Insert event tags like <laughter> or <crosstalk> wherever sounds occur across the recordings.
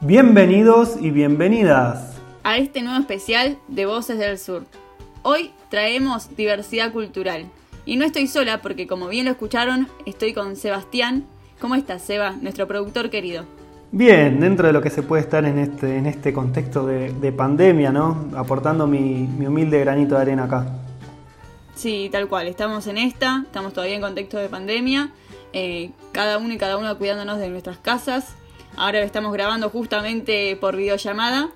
Bienvenidos y bienvenidas a este nuevo especial de Voces del Sur. Hoy traemos diversidad cultural. Y no estoy sola porque como bien lo escucharon, estoy con Sebastián. ¿Cómo estás, Seba, nuestro productor querido? Bien, dentro de lo que se puede estar en este, en este contexto de, pandemia, ¿no? Aportando mi, humilde granito de arena acá. Sí, tal cual, estamos en esta, estamos todavía en contexto de pandemia, eh, cada uno y cada uno cuidándonos de nuestras casas. Ahora lo estamos grabando justamente por videollamada.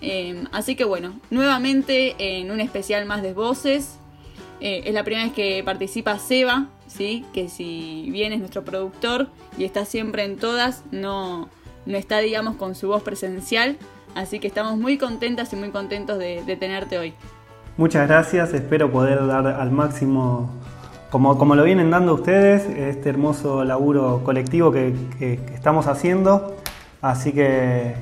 Eh, así que bueno, nuevamente en un especial más de voces. Eh, es la primera vez que participa Seba, ¿sí? que si bien es nuestro productor y está siempre en todas, no, no está, digamos, con su voz presencial. Así que estamos muy contentas y muy contentos de, tenerte hoy. Muchas gracias, espero poder dar al máximo, como, como lo vienen dando ustedes, este hermoso laburo colectivo que, estamos haciendo. Así que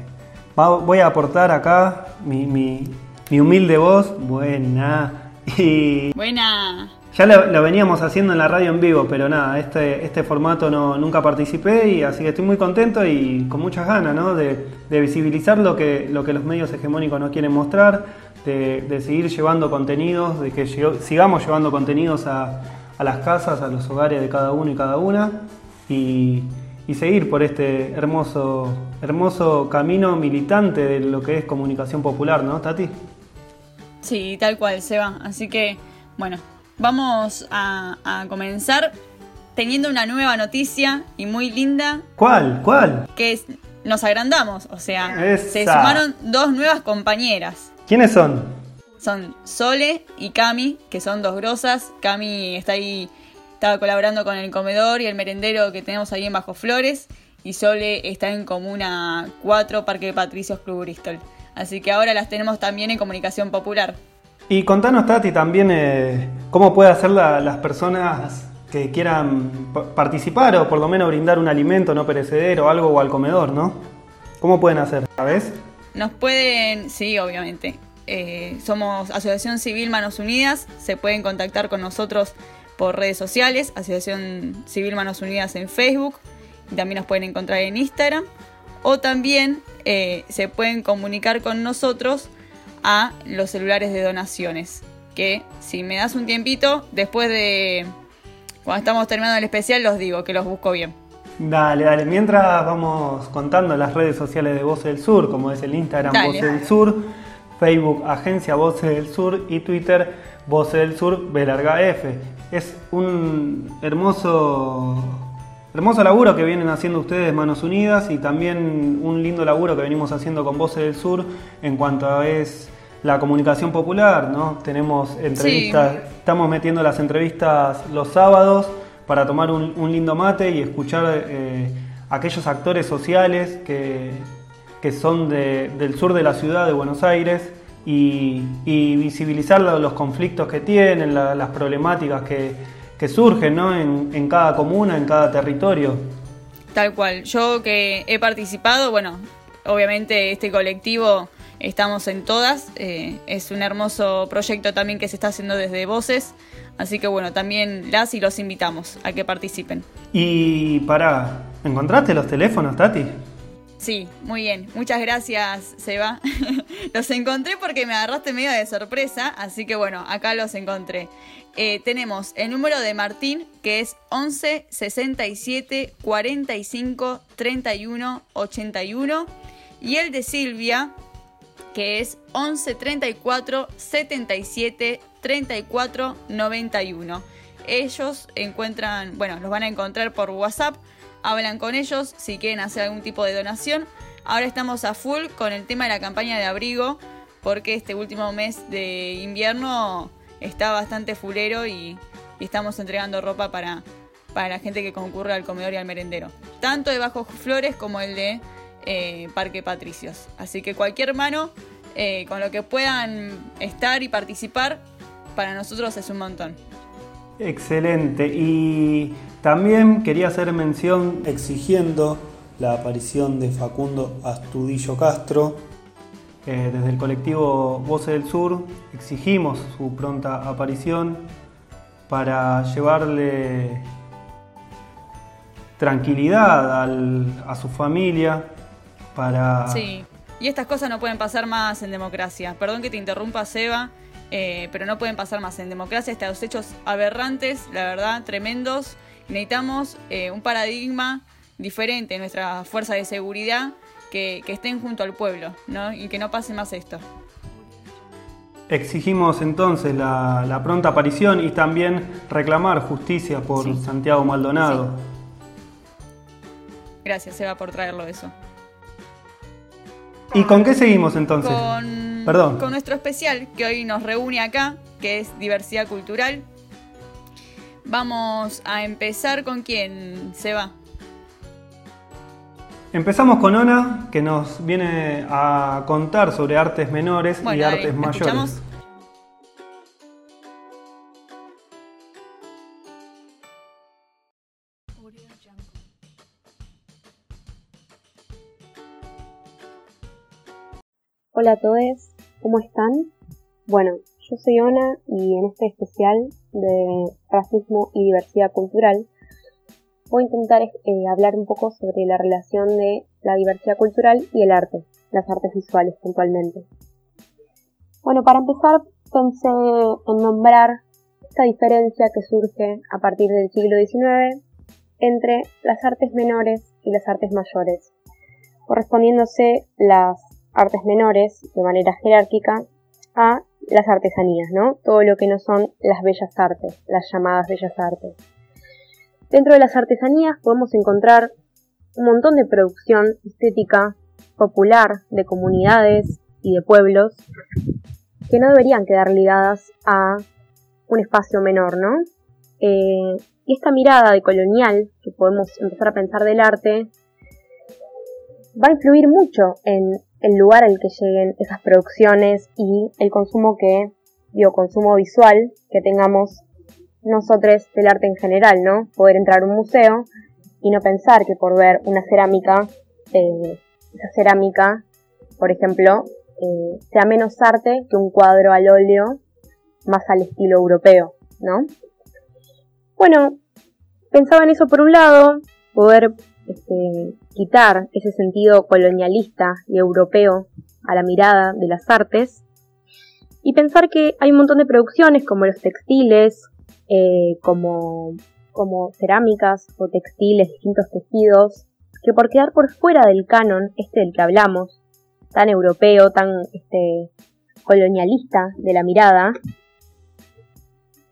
voy a aportar acá mi, mi humilde voz. Buena. <laughs> Y Buena. Ya lo, veníamos haciendo en la radio en vivo, pero nada, este, este formato no, nunca participé y así que estoy muy contento y con muchas ganas ¿no? de, visibilizar lo que, lo que los medios hegemónicos no quieren mostrar, de, seguir llevando contenidos, de que sigamos llevando contenidos a, las casas, a los hogares de cada uno y cada una y, y seguir por este hermoso, hermoso camino militante de lo que es comunicación popular, ¿no, Tati? Sí, tal cual, se va. Así que, bueno, vamos a, comenzar teniendo una nueva noticia y muy linda. ¿Cuál? ¿Cuál? Que nos agrandamos, o sea, se sumaron dos nuevas compañeras. ¿Quiénes son? Son Sole y Cami, que son dos grosas. Cami está ahí, estaba colaborando con el comedor y el merendero que tenemos ahí en Bajo Flores. Y Sole está en Comuna 4, Parque Patricios Club Bristol. Así que ahora las tenemos también en comunicación popular. Y contanos, Tati, también eh, cómo puede hacer las personas que quieran participar o por lo menos brindar un alimento no perecedero o algo o al comedor, ¿no? ¿Cómo pueden hacer? ¿Sabes? Nos pueden, sí, obviamente. Eh, somos Asociación Civil Manos Unidas, se pueden contactar con nosotros por redes sociales, Asociación Civil Manos Unidas en Facebook, y también nos pueden encontrar en Instagram, o también eh, se pueden comunicar con nosotros a los celulares de donaciones. Que si me das un tiempito, después de cuando estamos terminando el especial, los digo, que los busco bien. Dale, dale. Mientras vamos contando las redes sociales de Voces del Sur, como es el Instagram Voces del Sur, Facebook Agencia Voces del Sur y Twitter Voces del Sur B F. Es un hermoso Hermoso laburo que vienen haciendo ustedes Manos Unidas y también un lindo laburo que venimos haciendo con Voces del Sur en cuanto a es la comunicación popular, ¿no? Tenemos entrevistas, estamos metiendo las entrevistas los sábados para tomar un, lindo mate y escuchar eh, aquellos actores sociales que, son del sur de la ciudad de Buenos Aires y, visibilizar los conflictos que tienen, las problemáticas que, que surgen ¿no? en, cada comuna, en cada territorio. Tal cual. Yo que he participado, bueno, obviamente este colectivo estamos en todas. Eh, es un hermoso proyecto también que se está haciendo desde Voces. Así que bueno, también las y los invitamos a que participen. Y para, ¿encontraste los teléfonos, Tati? Sí, muy bien. Muchas gracias, Seba. <laughs> los encontré porque me agarraste medio de sorpresa, así que bueno, acá los encontré. Eh, tenemos el número de Martín, que es 11 67 45 31 81, y el de Silvia, que es 11 34 77 34 91. Ellos encuentran, bueno, los van a encontrar por WhatsApp, hablan con ellos si quieren hacer algún tipo de donación. Ahora estamos a full con el tema de la campaña de abrigo, porque este último mes de invierno está bastante fulero y, estamos entregando ropa para, para la gente que concurre al comedor y al merendero. Tanto de Bajo Flores como el de eh, Parque Patricios. Así que cualquier mano eh, con lo que puedan estar y participar, para nosotros es un montón. Excelente. Y también quería hacer mención exigiendo la aparición de Facundo Astudillo Castro, eh, desde el colectivo Voces del Sur exigimos su pronta aparición para llevarle tranquilidad a su familia para... Sí, y estas cosas no pueden pasar más en democracia. Perdón que te interrumpa, Seba, eh, pero no pueden pasar más en democracia. Estos hechos aberrantes, la verdad, tremendos. Necesitamos eh, un paradigma diferente en nuestra fuerza de seguridad que, estén junto al pueblo ¿no? y que no pase más esto. Exigimos entonces la, pronta aparición y también reclamar justicia por Santiago Maldonado. Gracias, Seba, por traerlo eso. ¿Y con qué seguimos entonces? Con, Perdón. con nuestro especial que hoy nos reúne acá, que es diversidad cultural. Vamos a empezar con quién se va. Empezamos con Ona, que nos viene a contar sobre artes menores y artes mayores. Hola a todos, ¿cómo están? Bueno, yo soy Ona y en este especial de racismo y diversidad cultural voy a intentar eh, hablar un poco sobre la relación de la diversidad cultural y el arte, las artes visuales puntualmente. Bueno, para empezar pensé en nombrar esta diferencia que surge a partir del siglo XIX entre las artes menores y las artes mayores, correspondiéndose las artes menores de manera jerárquica a las artesanías, ¿no? Todo lo que no son las bellas artes, las llamadas bellas artes. Dentro de las artesanías podemos encontrar un montón de producción estética popular de comunidades y de pueblos que no deberían quedar ligadas a un espacio menor, ¿no? Eh, y esta mirada de colonial que podemos empezar a pensar del arte va a influir mucho en el lugar al que lleguen esas producciones y el consumo que, digo, consumo visual que tengamos nosotros del arte en general, ¿no? Poder entrar a un museo y no pensar que por ver una cerámica, eh, esa cerámica, por ejemplo, eh, sea menos arte que un cuadro al óleo más al estilo europeo, ¿no? Bueno, pensaba en eso por un lado, poder este, quitar ese sentido colonialista y europeo a la mirada de las artes y pensar que hay un montón de producciones como los textiles, eh, como, como cerámicas o textiles, distintos tejidos, que por quedar por fuera del canon, este del que hablamos, tan europeo, tan este, colonialista de la mirada,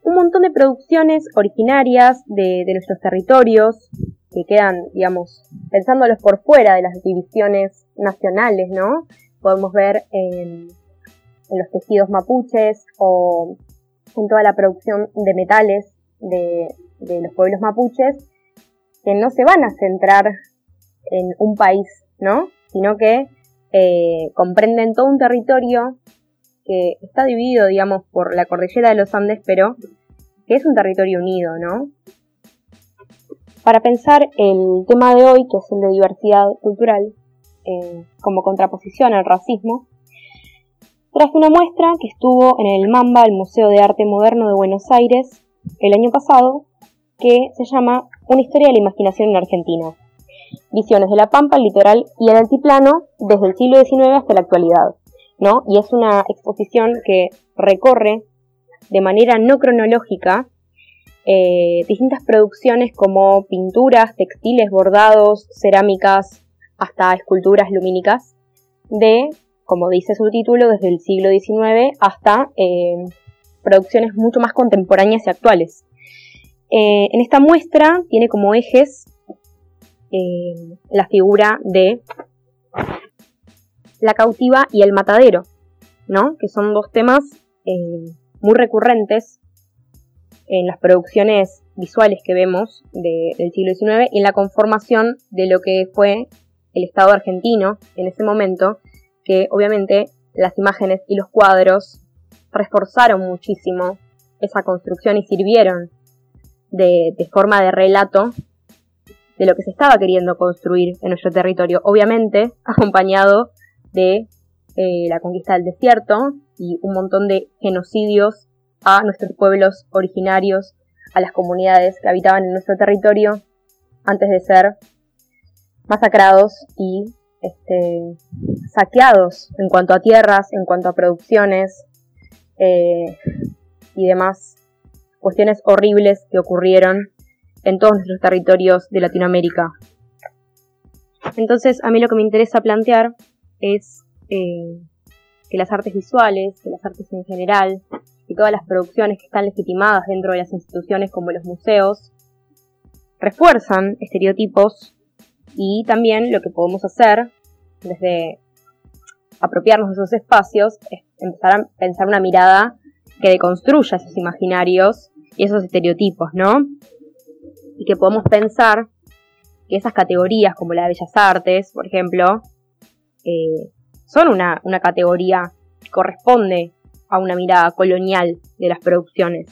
un montón de producciones originarias de, nuestros territorios, que quedan, digamos, pensándolos por fuera de las divisiones nacionales, ¿no? Podemos ver en, los tejidos mapuches o en toda la producción de metales de, los pueblos mapuches, que no se van a centrar en un país, ¿no? Sino que eh, comprenden todo un territorio que está dividido, digamos, por la cordillera de los Andes, pero que es un territorio unido, ¿no? Para pensar el tema de hoy, que es el de diversidad cultural, eh, como contraposición al racismo, traje una muestra que estuvo en el MAMBA, el Museo de Arte Moderno de Buenos Aires, el año pasado, que se llama Una historia de la imaginación en Argentina. Visiones de la Pampa, el litoral y el altiplano desde el siglo XIX hasta la actualidad. ¿no? Y es una exposición que recorre de manera no cronológica eh, distintas producciones como pinturas, textiles, bordados, cerámicas, hasta esculturas lumínicas de como dice su título, desde el siglo XIX hasta eh, producciones mucho más contemporáneas y actuales. Eh, en esta muestra tiene como ejes la figura de la cautiva y el matadero, ¿no? que son dos temas muy recurrentes en las producciones visuales que vemos del siglo XIX y en la conformación de lo que fue el Estado argentino en ese momento que obviamente las imágenes y los cuadros reforzaron muchísimo esa construcción y sirvieron de, forma de relato de lo que se estaba queriendo construir en nuestro territorio, obviamente acompañado de eh, la conquista del desierto y un montón de genocidios a nuestros pueblos originarios, a las comunidades que habitaban en nuestro territorio antes de ser masacrados y este, saqueados en cuanto a tierras, en cuanto a producciones eh, y demás cuestiones horribles que ocurrieron en todos nuestros territorios de Latinoamérica. Entonces, a mí lo que me interesa plantear es eh, que las artes visuales, que las artes en general, y todas las producciones que están legitimadas dentro de las instituciones como los museos, refuerzan estereotipos y también lo que podemos hacer desde apropiarnos de esos espacios es empezar a pensar una mirada que deconstruya esos imaginarios y esos estereotipos, ¿no? Y que podemos pensar que esas categorías, como la de Bellas Artes, por ejemplo, eh, son una, categoría que corresponde a una mirada colonial de las producciones.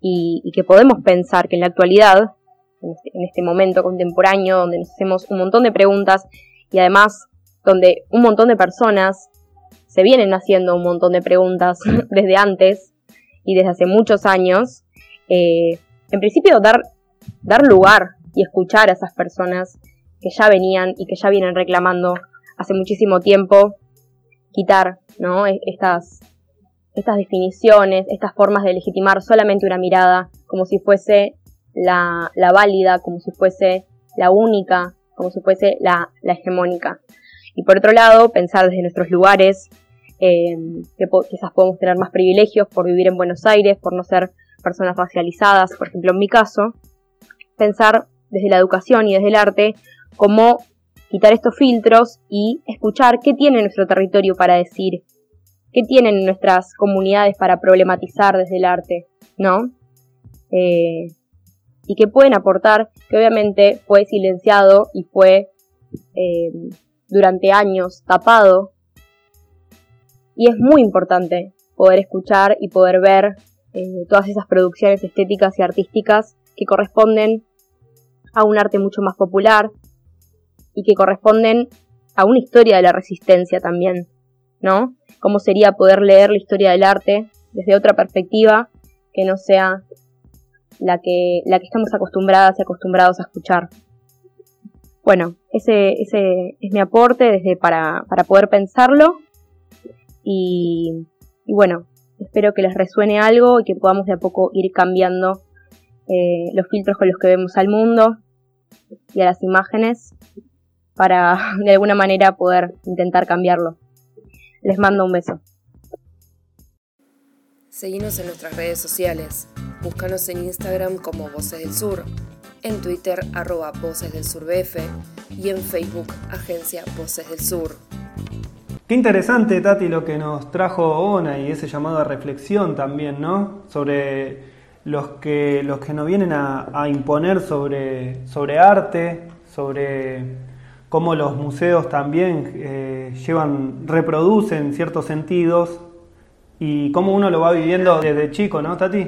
Y, que podemos pensar que en la actualidad, en este, en este momento contemporáneo, donde nos hacemos un montón de preguntas y además donde un montón de personas se vienen haciendo un montón de preguntas <laughs> desde antes y desde hace muchos años, eh, en principio dar, dar lugar y escuchar a esas personas que ya venían y que ya vienen reclamando hace muchísimo tiempo, quitar ¿no? E, estas, estas definiciones, estas formas de legitimar solamente una mirada como si fuese la, la válida, como si fuese la única, como si fuese la, la hegemónica. Y por otro lado, pensar desde nuestros lugares, eh, que quizás podemos tener más privilegios por vivir en Buenos Aires, por no ser personas racializadas, por ejemplo en mi caso, pensar desde la educación y desde el arte cómo quitar estos filtros y escuchar qué tiene nuestro territorio para decir, qué tienen nuestras comunidades para problematizar desde el arte, ¿no? Eh, y qué pueden aportar, que obviamente fue silenciado y fue eh, durante años tapado y es muy importante poder escuchar y poder ver eh, todas esas producciones estéticas y artísticas que corresponden a un arte mucho más popular y que corresponden a una historia de la resistencia también, ¿no? ¿Cómo sería poder leer la historia del arte desde otra perspectiva que no sea la que, la que estamos acostumbradas y acostumbrados a escuchar? Bueno, ese, ese es mi aporte desde para, para poder pensarlo y, bueno, espero que les resuene algo y que podamos de a poco ir cambiando eh, los filtros con los que vemos al mundo y a las imágenes para de alguna manera poder intentar cambiarlo. Les mando un beso. Seguimos en nuestras redes sociales. Búscanos en Instagram como Voces del Sur, en Twitter arroba Voces del Sur BF y en Facebook Agencia Voces del Sur. Qué interesante, Tati, lo que nos trajo Ona y ese llamado a reflexión también, ¿no? Sobre los que, los que nos vienen a, imponer sobre, sobre arte, sobre cómo los museos también eh, llevan, reproducen ciertos sentidos y cómo uno lo va viviendo desde chico, ¿no, Tati?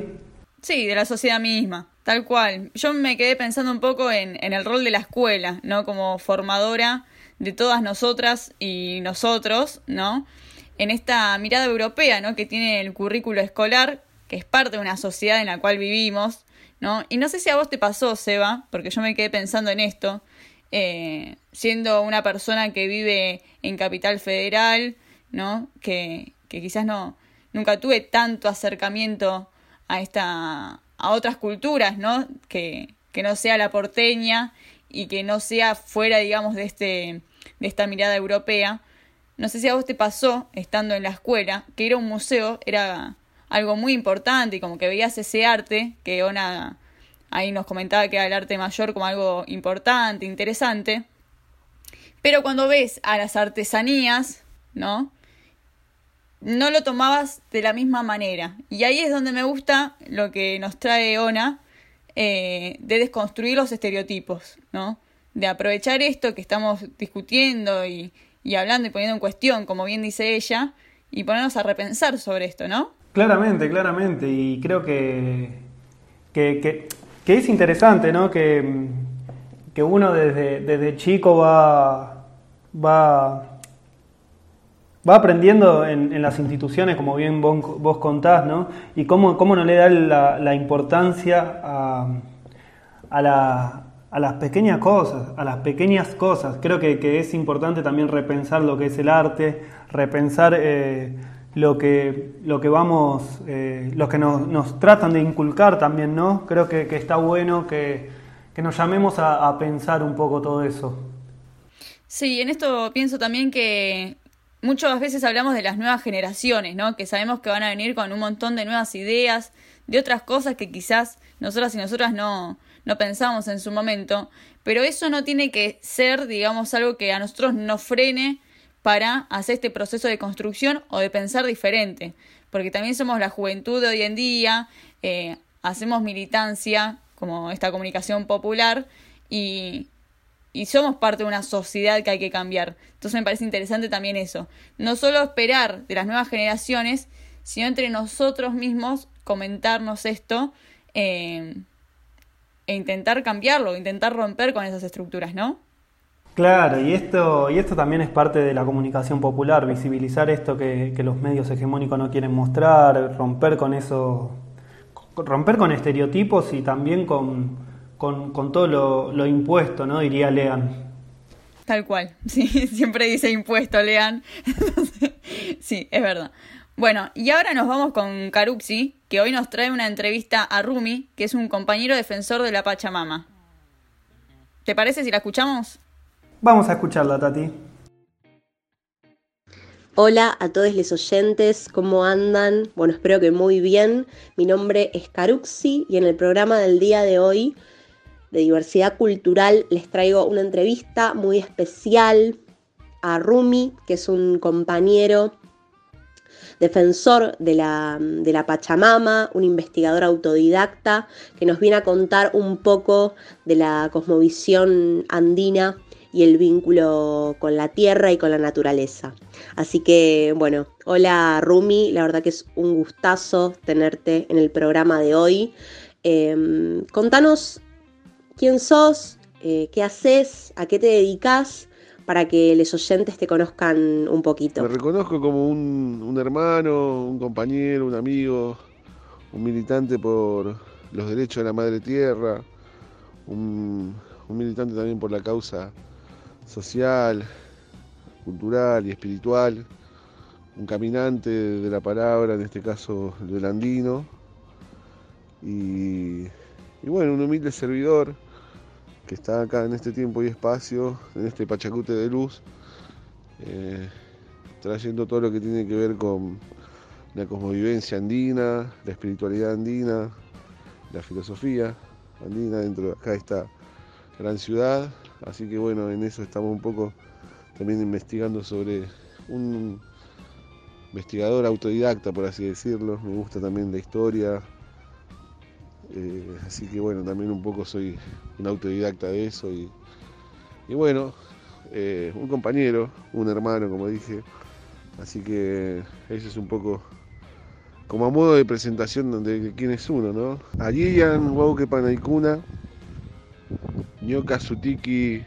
Sí, de la sociedad misma, tal cual. Yo me quedé pensando un poco en, el rol de la escuela, ¿no? Como formadora de todas nosotras y nosotros, ¿no? En esta mirada europea, ¿no? Que tiene el currículo escolar, que es parte de una sociedad en la cual vivimos, ¿no? Y no sé si a vos te pasó, Seba, porque yo me quedé pensando en esto, eh, siendo una persona que vive en Capital Federal, ¿no? Que, que quizás no, nunca tuve tanto acercamiento a esta, a otras culturas, ¿no? Que, que no sea la porteña y que no sea fuera, digamos, de este de esta mirada europea. No sé si a vos te pasó, estando en la escuela, que ir a un museo era algo muy importante y como que veías ese arte, que Ona ahí nos comentaba que era el arte mayor como algo importante, interesante. Pero cuando ves a las artesanías, ¿no? No lo tomabas de la misma manera. Y ahí es donde me gusta lo que nos trae Ona, eh, de desconstruir los estereotipos, ¿no? de aprovechar esto que estamos discutiendo y, hablando y poniendo en cuestión, como bien dice ella, y ponernos a repensar sobre esto, ¿no? Claramente, claramente, y creo que, que, es interesante, ¿no? Que, que uno desde, desde chico va, va, va aprendiendo en, las instituciones, como bien vos, contás, ¿no? Y cómo, cómo no le da la, la importancia a, a la a las pequeñas cosas, a las pequeñas cosas. Creo que, es importante también repensar lo que es el arte, repensar eh, lo, que, lo que vamos, eh, lo que nos, tratan de inculcar también, ¿no? Creo que, está bueno que, nos llamemos a pensar un poco todo eso. Sí, en esto pienso también que muchas veces hablamos de las nuevas generaciones, ¿no? Que sabemos que van a venir con un montón de nuevas ideas, de otras cosas que quizás nosotras y nosotras no, no pensamos en su momento, pero eso no tiene que ser, digamos, algo que a nosotros nos frene para hacer este proceso de construcción o de pensar diferente, porque también somos la juventud de hoy en día, eh, hacemos militancia, como esta comunicación popular, y, y somos parte de una sociedad que hay que cambiar. Entonces me parece interesante también eso. No solo esperar de las nuevas generaciones, sino entre nosotros mismos comentarnos esto eh, e intentar cambiarlo, intentar romper con esas estructuras, ¿no? Claro, y esto, y esto también es parte de la comunicación popular, visibilizar esto que, los medios hegemónicos no quieren mostrar, romper con eso, romper con estereotipos y también con, con, todo lo, impuesto, ¿no? Diría Lean. Tal cual, <laughs> sí, siempre dice impuesto, Lean. <laughs> sí, es verdad. Bueno, y ahora nos vamos con Caruxi, que hoy nos trae una entrevista a Rumi, que es un compañero defensor de la Pachamama. ¿Te parece si la escuchamos? Vamos a escucharla, Tati. Hola a todos los oyentes, ¿cómo andan? Bueno, espero que muy bien. Mi nombre es Caruxi y en el programa del día de hoy de diversidad cultural les traigo una entrevista muy especial a Rumi, que es un compañero defensor de la, de la, Pachamama, un investigador autodidacta que nos viene a contar un poco de la cosmovisión andina y el vínculo con la tierra y con la naturaleza. Así que bueno, hola Rumi, la verdad que es un gustazo tenerte en el programa de hoy. Em, contanos quién sos, eh, qué haces, a qué te dedicas, para que los oyentes te conozcan un poquito. Me reconozco como un, hermano, un compañero, un amigo, un militante por los derechos de la madre tierra, un, militante también por la causa social, cultural y espiritual, un caminante de la palabra, en este caso del andino, y bueno, un humilde servidor que está acá en este tiempo y espacio, en este Pachacute de luz, eh, trayendo todo lo que tiene que ver con la cosmovivencia andina, la espiritualidad andina, la filosofía andina dentro de acá esta gran ciudad. Así que bueno, en eso estamos un poco también investigando sobre un investigador autodidacta, por así decirlo. Me gusta también la historia, eh, así que bueno, también un poco soy un autodidacta de eso y, bueno, eh, un compañero, un hermano, como dije. Así que eso es un poco como a modo de presentación de quién es uno, ¿no? Ayiyan, Wauke Panaikuna, Nyoka Sutiki,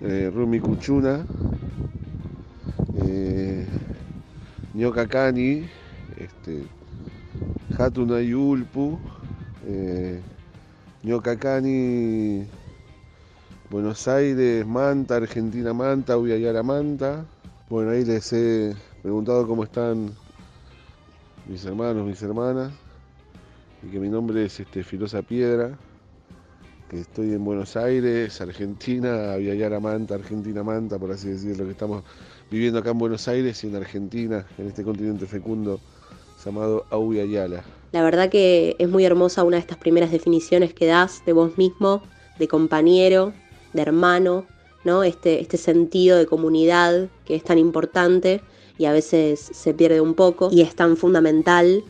eh, Rumi Kuchuna, eh, Nyoka Kani, este, Hatunayulpu, eh, Ñocacani, Buenos Aires, Manta, Argentina, Manta, Uyayara, Manta. Bueno, ahí les he preguntado cómo están mis hermanos, mis hermanas, y que mi nombre es este, Filosa Piedra, que estoy en Buenos Aires, Argentina, Uyayara, Manta, Argentina, Manta, por así decirlo, que estamos viviendo acá en Buenos Aires y en Argentina, en este continente fecundo llamado Auyayala. La verdad que es muy hermosa una de estas primeras definiciones que das de vos mismo, de compañero, de hermano, ¿no? Este, este sentido de comunidad que es tan importante y a veces se pierde un poco y es tan fundamental,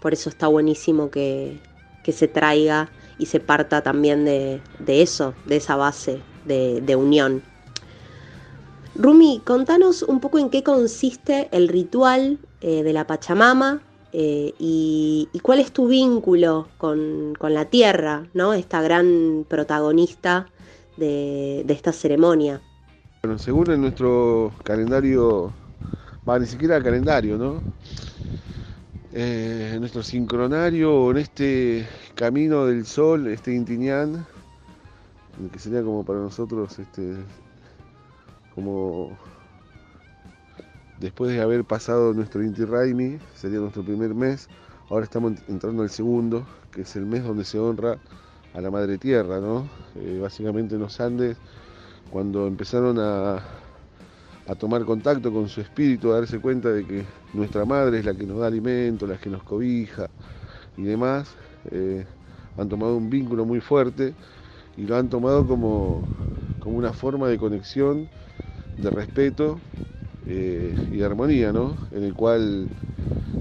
por eso está buenísimo que, se traiga y se parta también de, eso, de esa base de, unión. Rumi, contanos un poco en qué consiste el ritual eh, de la Pachamama eh, y, cuál es tu vínculo con, la tierra, ¿no? esta gran protagonista de, esta ceremonia. Bueno, según en nuestro calendario, va, ni siquiera calendario, ¿no? Eh, nuestro sincronario, en este camino del sol, este Intiñán, que sería como para nosotros, este, como después de haber pasado nuestro Inti Raimi, sería nuestro primer mes, ahora estamos entrando al segundo, que es el mes donde se honra a la Madre Tierra, ¿no? Eh, básicamente en los Andes, cuando empezaron a, a tomar contacto con su espíritu, a darse cuenta de que nuestra madre es la que nos da alimento, la que nos cobija y demás, eh, han tomado un vínculo muy fuerte y lo han tomado como, como una forma de conexión, de respeto eh, y de armonía, ¿no? En el cual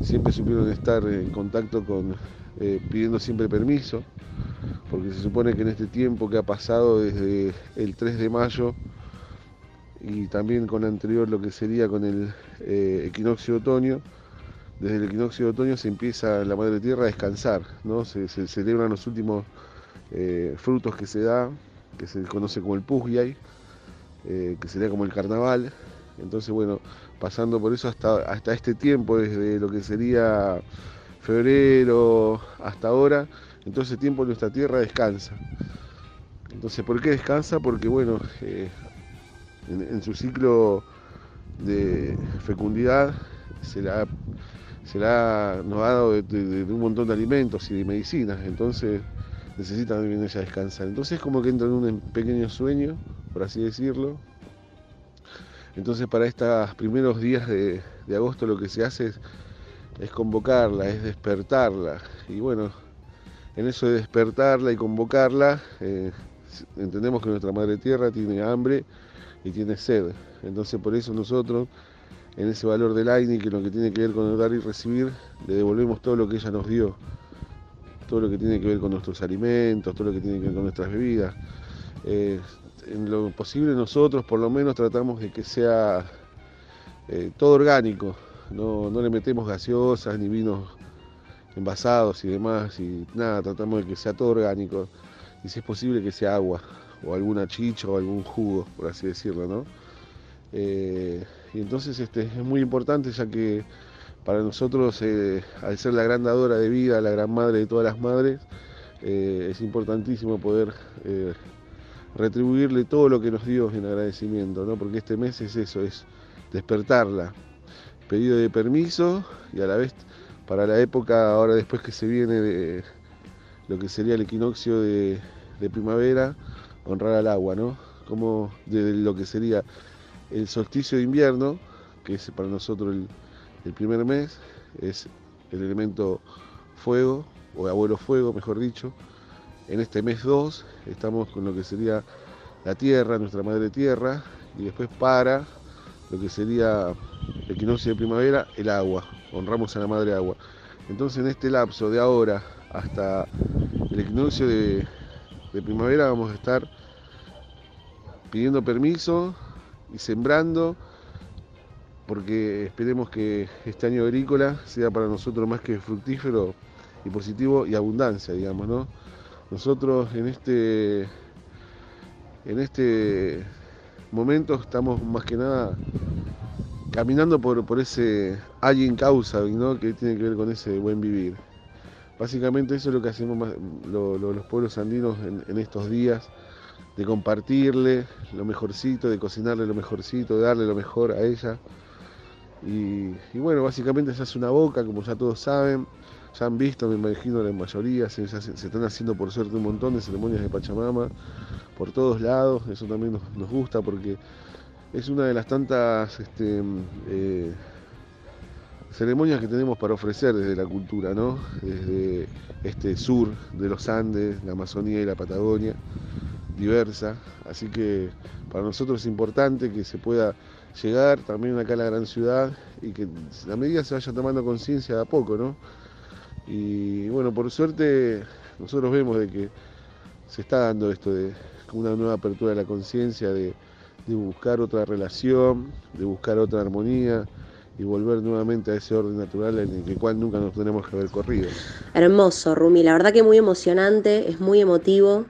siempre supieron estar en contacto con, eh, pidiendo siempre permiso, porque se supone que en este tiempo que ha pasado desde el 3 de mayo y también con anterior lo que sería con el eh, equinoccio de otoño. Desde el equinoccio de otoño se empieza la Madre Tierra a descansar, ¿no? se, celebran los últimos eh, frutos que se da, que se conoce como el Pugyay, eh, que sería como el carnaval. Entonces, bueno, pasando por eso hasta, hasta este tiempo, desde lo que sería febrero hasta ahora, en todo ese tiempo nuestra tierra descansa. Entonces, ¿por qué descansa? Porque, bueno, en, su ciclo de fecundidad se la, se nos ha dado de, un montón de alimentos y de medicinas, entonces necesita también ella descansar. Entonces es como que entra en un pequeño sueño, por así decirlo. Entonces para estos primeros días de, agosto lo que se hace es, convocarla, es despertarla. Y bueno, en eso de despertarla y convocarla, eh, entendemos que nuestra Madre Tierra tiene hambre y tiene sed. Entonces por eso nosotros, en ese valor del AINI, que lo que tiene que ver con el dar y recibir, le devolvemos todo lo que ella nos dio. Todo lo que tiene que ver con nuestros alimentos, todo lo que tiene que ver con nuestras bebidas. Eh, en lo posible nosotros por lo menos tratamos de que sea eh, todo orgánico. No, no le metemos gaseosas ni vinos envasados y demás y nada, tratamos de que sea todo orgánico y si es posible que sea agua o alguna chicha o algún jugo, por así decirlo, ¿no? Eh, y entonces este, es muy importante ya que para nosotros, eh, al ser la gran dadora de vida, la gran madre de todas las madres, eh, es importantísimo poder retribuirle todo lo que nos dio en agradecimiento, ¿no? porque este mes es eso, es despertarla, pedido de permiso y a la vez para la época, ahora después que se viene de lo que sería el equinoccio de primavera, honrar al agua, ¿no? Como de lo que sería el solsticio de invierno, que es para nosotros el, primer mes, es el elemento fuego, o abuelo fuego, mejor dicho. En este mes 2 estamos con lo que sería la tierra, nuestra madre tierra, y después para lo que sería el equinoccio de primavera, el agua. Honramos a la madre agua. Entonces en este lapso de ahora hasta el equinoccio de primavera vamos a estar pidiendo permiso y sembrando, porque esperemos que este año agrícola sea para nosotros más que fructífero y positivo y abundancia, digamos, ¿no? Nosotros en este, en este momento estamos más que nada caminando por, por ese hay en causa, ¿no? que tiene que ver con ese buen vivir. Básicamente eso es lo que hacemos los pueblos andinos en estos días de compartirle lo mejorcito, de cocinarle lo mejorcito, de darle lo mejor a ella. Y, bueno, básicamente se hace una boca, como ya todos saben, ya han visto, me imagino la mayoría, se, están haciendo por suerte un montón de ceremonias de Pachamama por todos lados, eso también nos, gusta porque es una de las tantas este, eh, ceremonias que tenemos para ofrecer desde la cultura, ¿no? desde este sur de los Andes, la Amazonía y la Patagonia diversa, así que para nosotros es importante que se pueda llegar también acá a la gran ciudad y que a medida se vaya tomando conciencia de a poco, ¿no? Y bueno, por suerte nosotros vemos de que se está dando esto de una nueva apertura de la conciencia, de, de buscar otra relación, de buscar otra armonía, y volver nuevamente a ese orden natural en el cual nunca nos tenemos que haber corrido. Hermoso, Rumi, la verdad que muy emocionante, es muy emotivo.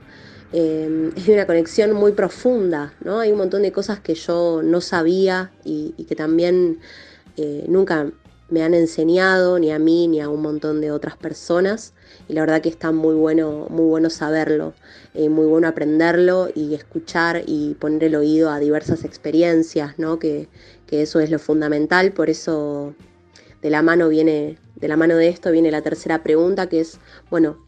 Eh, es una conexión muy profunda, ¿no? Hay un montón de cosas que yo no sabía y, que también eh, nunca me han enseñado, ni a mí, ni a un montón de otras personas. Y la verdad que está muy bueno, muy bueno saberlo, eh, muy bueno aprenderlo y escuchar y poner el oído a diversas experiencias, ¿no? Que, que eso es lo fundamental. Por eso de la mano viene, de la mano de esto viene la tercera pregunta, que es, bueno,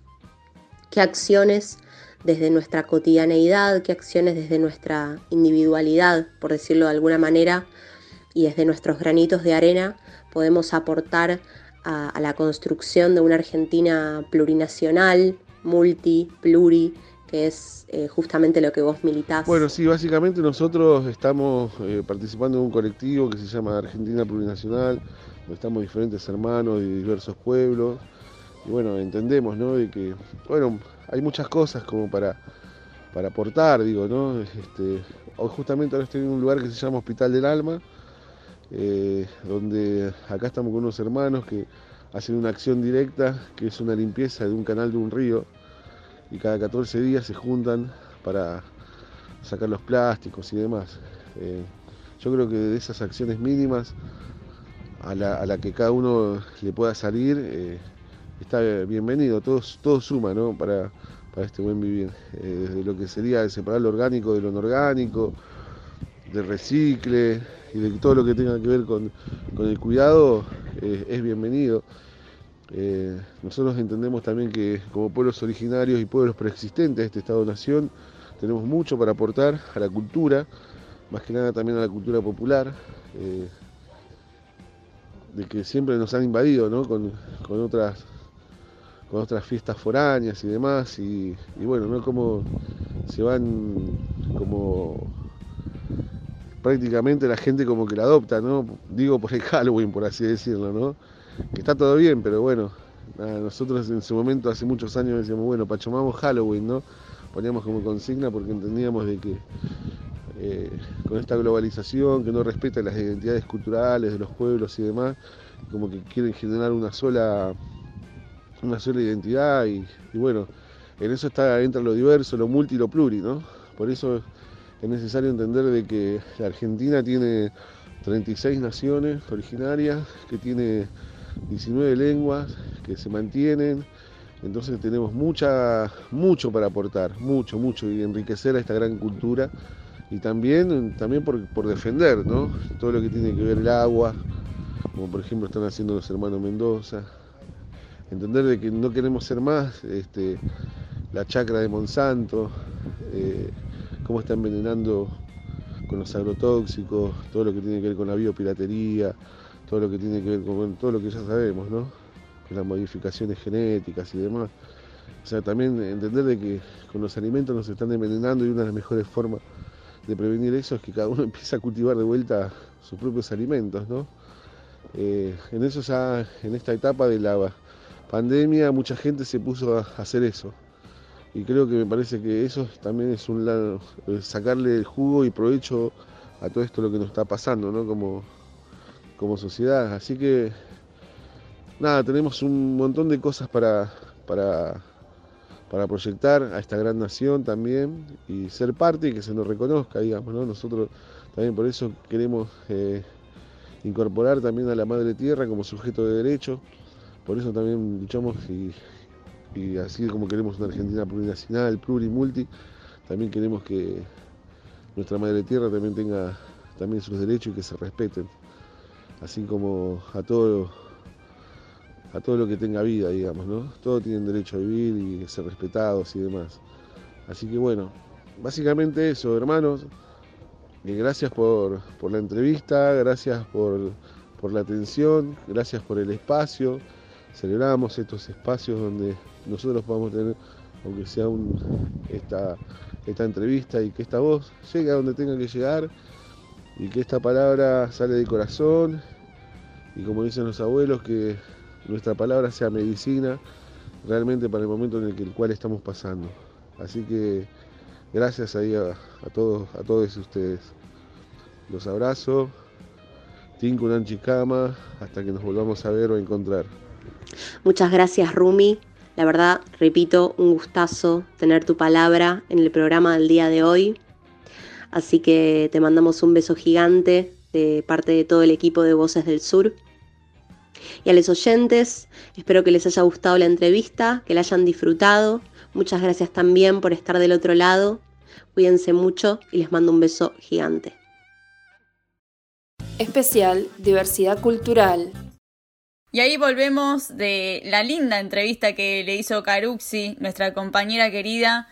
¿qué acciones desde nuestra cotidianeidad, qué acciones desde nuestra individualidad, por decirlo de alguna manera, y desde nuestros granitos de arena podemos aportar a, la construcción de una Argentina plurinacional, multi, pluri, que es eh, justamente lo que vos militás. Bueno, sí, básicamente nosotros estamos eh, participando en un colectivo que se llama Argentina Plurinacional, donde estamos diferentes hermanos de diversos pueblos. Y bueno, entendemos, ¿no? De que, bueno, hay muchas cosas como para, para aportar, digo, ¿no? Este, hoy justamente ahora estoy en un lugar que se llama Hospital del Alma, eh, donde acá estamos con unos hermanos que hacen una acción directa, que es una limpieza de un canal de un río, y cada 14 días se juntan para sacar los plásticos y demás. Eh, yo creo que de esas acciones mínimas a la, que cada uno le pueda salir, eh, está bienvenido, todo, todo suma ¿no? para, este buen vivir. desde lo que sería separar lo orgánico de lo inorgánico, de recicle, y de todo lo que tenga que ver con, el cuidado eh, es bienvenido. Eh, nosotros entendemos también que como pueblos originarios y pueblos preexistentes de este Estado-Nación tenemos mucho para aportar a la cultura, más que nada también a la cultura popular, eh, de que siempre nos han invadido con, otras con otras fiestas foráneas y demás, y, bueno, ¿no? Como se van como prácticamente la gente como que la adopta, ¿no? Digo por el <laughs> Halloween, por así decirlo, ¿no? Que está todo bien, pero bueno, nosotros en su momento, hace muchos años, decíamos, bueno, pachomamos Halloween, ¿no? Poníamos como consigna porque entendíamos de que eh, con esta globalización que no respeta las identidades culturales de los pueblos y demás, como que quieren generar una sola, una sola identidad y, bueno, en eso está, entra lo diverso, lo multi y lo pluri, ¿no? Por eso es necesario entender de que la Argentina tiene 36 naciones originarias, que tiene 19 lenguas que se mantienen, entonces tenemos mucha, mucho para aportar, mucho, mucho, y enriquecer a esta gran cultura y también, también por, por defender ¿no? todo lo que tiene que ver el agua, como por ejemplo están haciendo los hermanos Mendoza, entender de que no queremos ser más este, la chacra de Monsanto, eh, cómo está envenenando con los agrotóxicos, todo lo que tiene que ver con la biopiratería, todo lo que tiene que ver con todo lo que ya sabemos, ¿no? Con las modificaciones genéticas y demás. O sea, también entender de que con los alimentos nos están envenenando y una de las mejores formas de prevenir eso es que cada uno <laughs> empiece a cultivar de vuelta sus propios alimentos, ¿no? Eh, en eso ya, en esta etapa de la pandemia, mucha gente se puso a hacer eso y creo que me parece que eso también es un lado, sacarle el jugo y provecho a todo esto lo que nos está pasando, ¿no? Como, como sociedad. Así que nada, tenemos un montón de cosas para, para, para proyectar a esta gran nación también y ser parte y que se nos reconozca, digamos, ¿no? Nosotros también por eso queremos eh, incorporar también a la madre tierra como sujeto de derecho, por eso también luchamos y, así como queremos una Argentina plurinacional, plurimulti, también queremos que nuestra madre tierra también tenga también sus derechos y que se respeten, así como a todo a todo lo que tenga vida, digamos, ¿no? Todos tienen derecho a vivir y ser respetados y demás. Así que bueno, básicamente eso, hermanos. Y gracias por, la entrevista, gracias por, por la atención, gracias por el espacio. Celebramos estos espacios donde nosotros podamos tener, aunque sea esta, esta entrevista y que esta voz llegue a donde tenga que llegar y que esta palabra sale de corazón y como dicen los abuelos, que nuestra palabra sea medicina realmente para el momento en el, que, el cual estamos pasando. Así que gracias ahí a, todos, a todos ustedes. Los abrazo. Tinkunan Chicama, hasta que nos volvamos a ver o a encontrar. Muchas gracias Rumi la verdad, repito, un gustazo tener tu palabra en el programa del día de hoy. Así que te mandamos un beso gigante de parte de todo el equipo de Voces del Sur. Y a los oyentes, espero que les haya gustado la entrevista, que la hayan disfrutado. Muchas gracias también por estar del otro lado. Cuídense mucho y les mando un beso gigante. Especial Diversidad Cultural. Y ahí volvemos de la linda entrevista que le hizo Caruxi, nuestra compañera querida,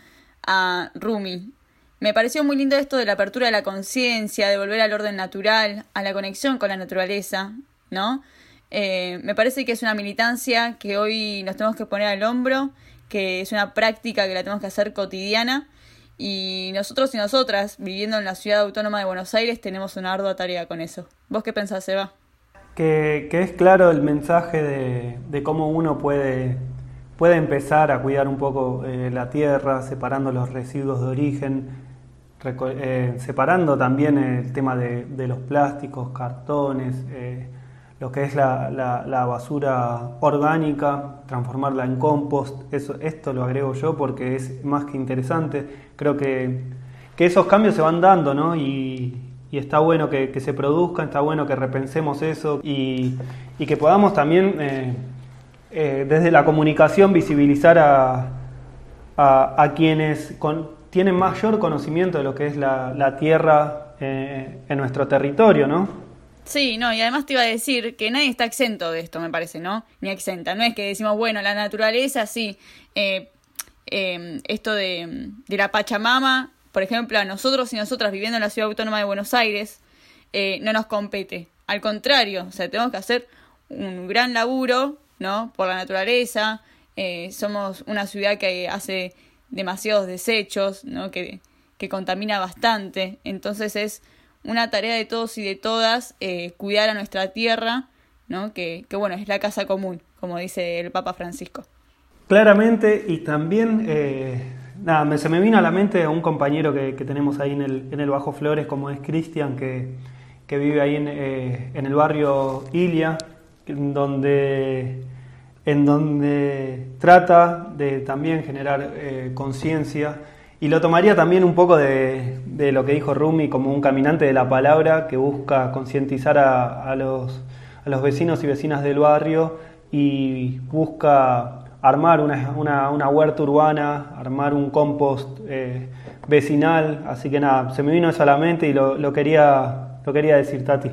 a Rumi. Me pareció muy lindo esto de la apertura de la conciencia, de volver al orden natural, a la conexión con la naturaleza, ¿no? Eh, me parece que es una militancia que hoy nos tenemos que poner al hombro, que es una práctica que la tenemos que hacer cotidiana y nosotros y nosotras, viviendo en la ciudad autónoma de Buenos Aires, tenemos una ardua tarea con eso. ¿Vos qué pensás, Eva? Que, es claro el mensaje de, cómo uno puede, puede empezar a cuidar un poco eh, la tierra, separando los residuos de origen, eh, separando también el tema de, de los plásticos, cartones, eh, lo que es la, la, basura orgánica, transformarla en compost, eso, esto lo agrego yo porque es más que interesante. Creo que, que esos cambios se van dando, ¿no? Y, y está bueno que, que, se produzcan, está bueno que repensemos eso y, y que podamos también eh, eh, desde la comunicación visibilizar a, a, quienes con, tienen mayor conocimiento de lo que es la, la tierra eh, en nuestro territorio, ¿no? Sí, no, y además te iba a decir que nadie está exento de esto, me parece, ¿no? Ni exenta. No es que decimos, bueno, la naturaleza, sí, esto de, de, la Pachamama, por ejemplo, a nosotros y nosotras viviendo en la ciudad autónoma de Buenos Aires, eh, no nos compete. Al contrario, o sea, tenemos que hacer un gran laburo, ¿no? Por la naturaleza. Eh, somos una ciudad que hace demasiados desechos, ¿no? Que, que contamina bastante. Entonces es una tarea de todos y de todas eh, cuidar a nuestra tierra, ¿no? Que, que, bueno, es la casa común, como dice el Papa Francisco. Claramente, y también, nada, me, se me vino a la mente un compañero que, que tenemos ahí en el, en el, Bajo Flores, como es Cristian, que, que, vive ahí en, eh, en el barrio Ilia, en donde, en donde trata de también generar eh, conciencia. Y lo tomaría también un poco de, de, lo que dijo Rumi como un caminante de la palabra que busca concientizar a, a, los, a los vecinos y vecinas del barrio y busca armar una, una, una huerta urbana, armar un compost eh, vecinal. Así que nada, se me vino eso a la mente y lo, lo, quería, lo quería decir, Tati.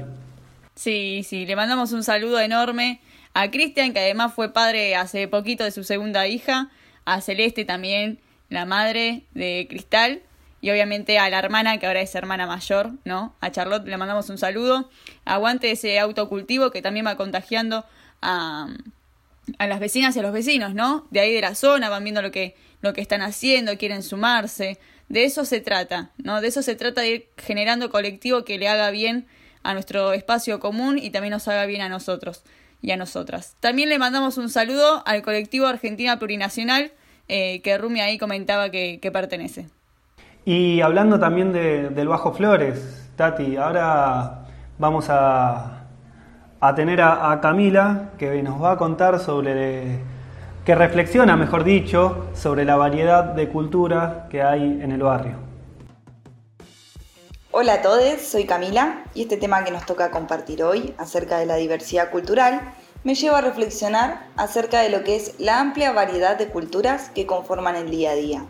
Sí, sí, le mandamos un saludo enorme a Cristian, que además fue padre hace poquito de su segunda hija, a Celeste también, la madre de Cristal, y obviamente a la hermana, que ahora es hermana mayor, ¿no? A Charlotte le mandamos un saludo. Aguante ese autocultivo que también va contagiando a, a las vecinas y a los vecinos, ¿no? De ahí de la zona, van viendo lo que, lo que están haciendo, quieren sumarse. De eso se trata, ¿no? De eso se trata de ir generando colectivo que le haga bien a nuestro espacio común y también nos haga bien a nosotros y a nosotras. También le mandamos un saludo al colectivo Argentina Plurinacional, eh, que Rumi ahí comentaba que, que, pertenece. Y hablando también de, del Bajo Flores, Tati, ahora vamos a, a tener a, Camila que nos va a contar sobre, que reflexiona, mejor dicho, sobre la variedad de cultura que hay en el barrio. Hola a todos, soy Camila y este tema que nos toca compartir hoy acerca de la diversidad cultural me lleva a reflexionar acerca de lo que es la amplia variedad de culturas que conforman el día a día.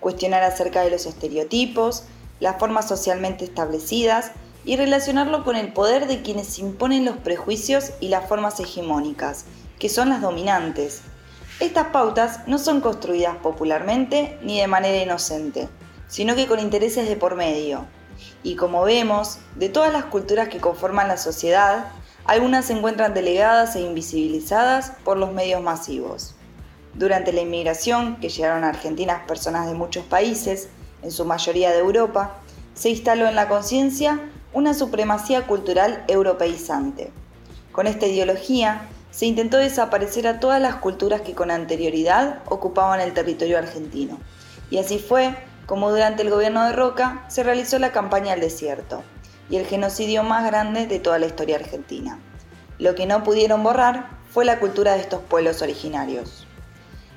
Cuestionar acerca de los estereotipos, las formas socialmente establecidas y relacionarlo con el poder de quienes imponen los prejuicios y las formas hegemónicas, que son las dominantes. Estas pautas no son construidas popularmente ni de manera inocente, sino que con intereses de por medio. Y como vemos, de todas las culturas que conforman la sociedad, algunas se encuentran delegadas e invisibilizadas por los medios masivos. Durante la inmigración, que llegaron a Argentina personas de muchos países, en su mayoría de Europa, se instaló en la conciencia una supremacía cultural europeizante. Con esta ideología, se intentó desaparecer a todas las culturas que con anterioridad ocupaban el territorio argentino. Y así fue como durante el gobierno de Roca se realizó la campaña al desierto, y el genocidio más grande de toda la historia argentina. Lo que no pudieron borrar fue la cultura de estos pueblos originarios.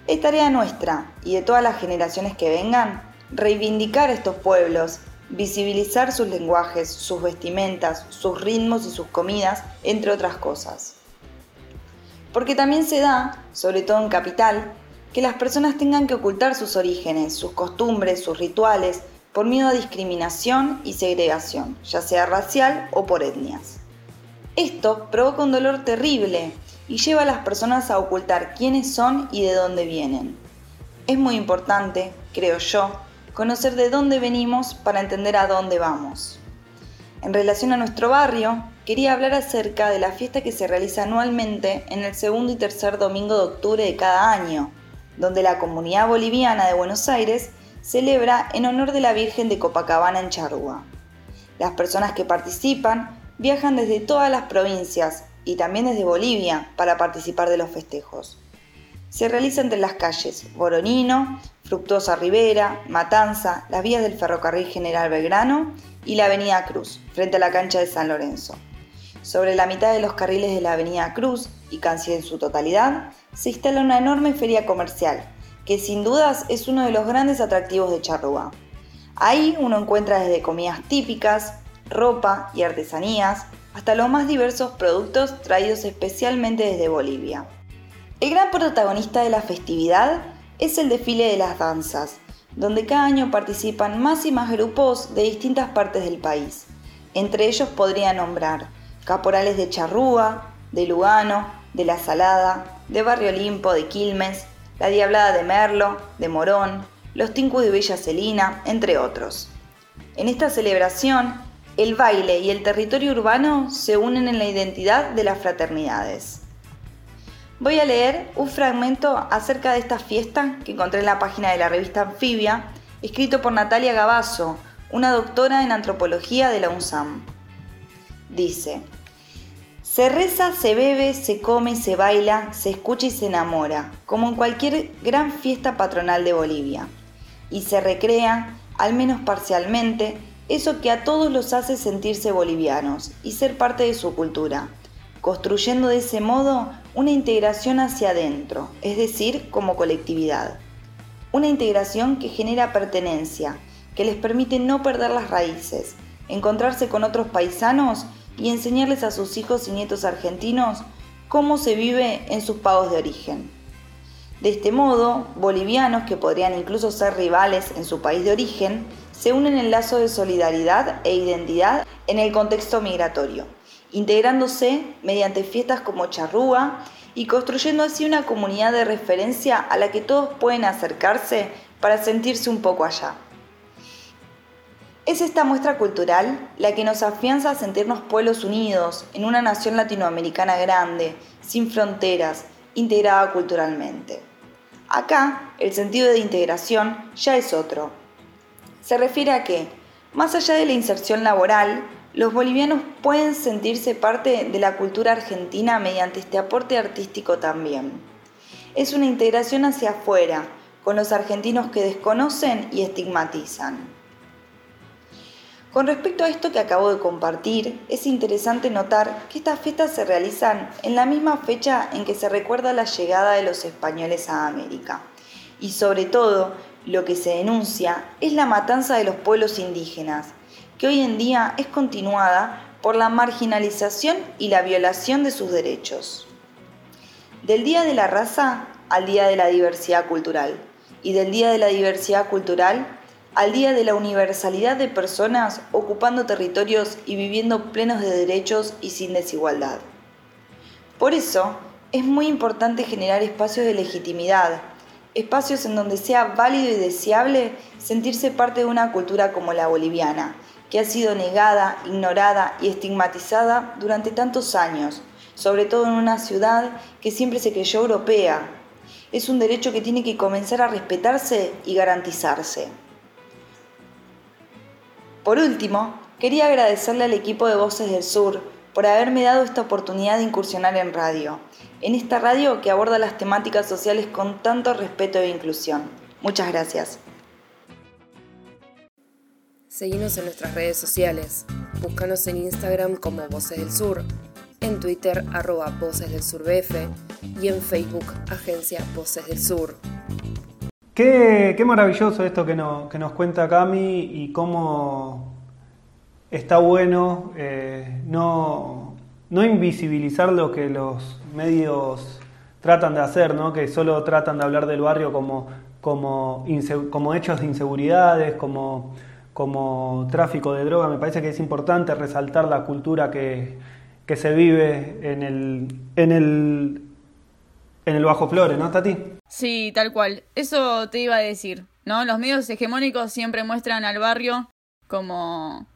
Es tarea nuestra y de todas las generaciones que vengan reivindicar estos pueblos, visibilizar sus lenguajes, sus vestimentas, sus ritmos y sus comidas, entre otras cosas. porque también se da, sobre todo en capital, que las personas tengan que ocultar sus orígenes, sus costumbres, sus rituales, por miedo a discriminación y segregación, ya sea racial o por etnias. Esto provoca un dolor terrible y lleva a las personas a ocultar quiénes son y de dónde vienen. Es muy importante, creo yo, conocer de dónde venimos para entender a dónde vamos. En relación a nuestro barrio, quería hablar acerca de la fiesta que se realiza anualmente en el segundo y tercer domingo de octubre de cada año, donde la comunidad boliviana de Buenos Aires celebra en honor de la Virgen de Copacabana en Charrúa. Las personas que participan viajan desde todas las provincias y también desde Bolivia para participar de los festejos. Se realiza entre las calles Boronino, Fructuosa Rivera, Matanza, las vías del ferrocarril General Belgrano y la Avenida Cruz, frente a la cancha de San Lorenzo. Sobre la mitad de los carriles de la Avenida Cruz, y casi en su totalidad, se instala una enorme feria comercial, que sin dudas es uno de los grandes atractivos de Charrúa. Ahí uno encuentra desde comidas típicas, ropa y artesanías, hasta los más diversos productos traídos especialmente desde Bolivia. El gran protagonista de la festividad es el desfile de las danzas, donde cada año participan más y más grupos de distintas partes del país. Entre ellos podría nombrar caporales de Charrúa, de Lugano, de La Salada, de Barrio Olimpo, de Quilmes, la Diablada de Merlo, de Morón, los Tincus de Villa Celina, entre otros. En esta celebración, el baile y el territorio urbano se unen en la identidad de las fraternidades. Voy a leer un fragmento acerca de esta fiesta que encontré en la página de la revista Anfibia, escrito por Natalia Gabazo, una doctora en antropología de la UNSAM. Dice, se reza, se bebe, se come, se baila, se escucha y se enamora, como en cualquier gran fiesta patronal de Bolivia. Y se recrea, al menos parcialmente, eso que a todos los hace sentirse bolivianos y ser parte de su cultura, construyendo de ese modo una integración hacia adentro, es decir, como colectividad. Una integración que genera pertenencia, que les permite no perder las raíces, encontrarse con otros paisanos y enseñarles a sus hijos y nietos argentinos cómo se vive en sus pagos de origen. De este modo, bolivianos que podrían incluso ser rivales en su país de origen, se unen en lazo de solidaridad e identidad en el contexto migratorio, integrándose mediante fiestas como charrúa y construyendo así una comunidad de referencia a la que todos pueden acercarse para sentirse un poco allá. Es esta muestra cultural la que nos afianza a sentirnos pueblos unidos en una nación latinoamericana grande, sin fronteras, integrada culturalmente. Acá, el sentido de integración ya es otro, se refiere a que, más allá de la inserción laboral, los bolivianos pueden sentirse parte de la cultura argentina mediante este aporte artístico también. Es una integración hacia afuera, con los argentinos que desconocen y estigmatizan. Con respecto a esto que acabo de compartir, es interesante notar que estas fiestas se realizan en la misma fecha en que se recuerda la llegada de los españoles a América, y sobre todo lo que se denuncia es la matanza de los pueblos indígenas, que hoy en día es continuada por la marginalización y la violación de sus derechos. Del Día de la Raza al Día de la Diversidad Cultural y del Día de la Diversidad Cultural al Día de la Universalidad de Personas ocupando territorios y viviendo plenos de derechos y sin desigualdad. Por eso, es muy importante generar espacios de legitimidad espacios en donde sea válido y deseable sentirse parte de una cultura como la boliviana, que ha sido negada, ignorada y estigmatizada durante tantos años, sobre todo en una ciudad que siempre se creyó europea. Es un derecho que tiene que comenzar a respetarse y garantizarse. Por último, quería agradecerle al equipo de Voces del Sur por haberme dado esta oportunidad de incursionar en radio en esta radio que aborda las temáticas sociales con tanto respeto e inclusión. Muchas gracias. Seguimos en nuestras redes sociales. Búscanos en Instagram como Voces del Sur, en Twitter arroba Voces del Sur BF y en Facebook Agencia Voces del Sur. Qué, maravilloso esto que, que, nos cuenta Cami y cómo está bueno eh, no, no invisibilizar lo que los medios tratan de hacer, ¿no? que solo tratan de hablar del barrio como, como, como hechos de inseguridades, como, como tráfico de droga. Me parece que es importante resaltar la cultura que, que se vive en el, en el, en el Bajo Flores, ¿no, Tati? Sí, tal cual. Eso te iba a decir, ¿no? Los medios hegemónicos siempre muestran al barrio como,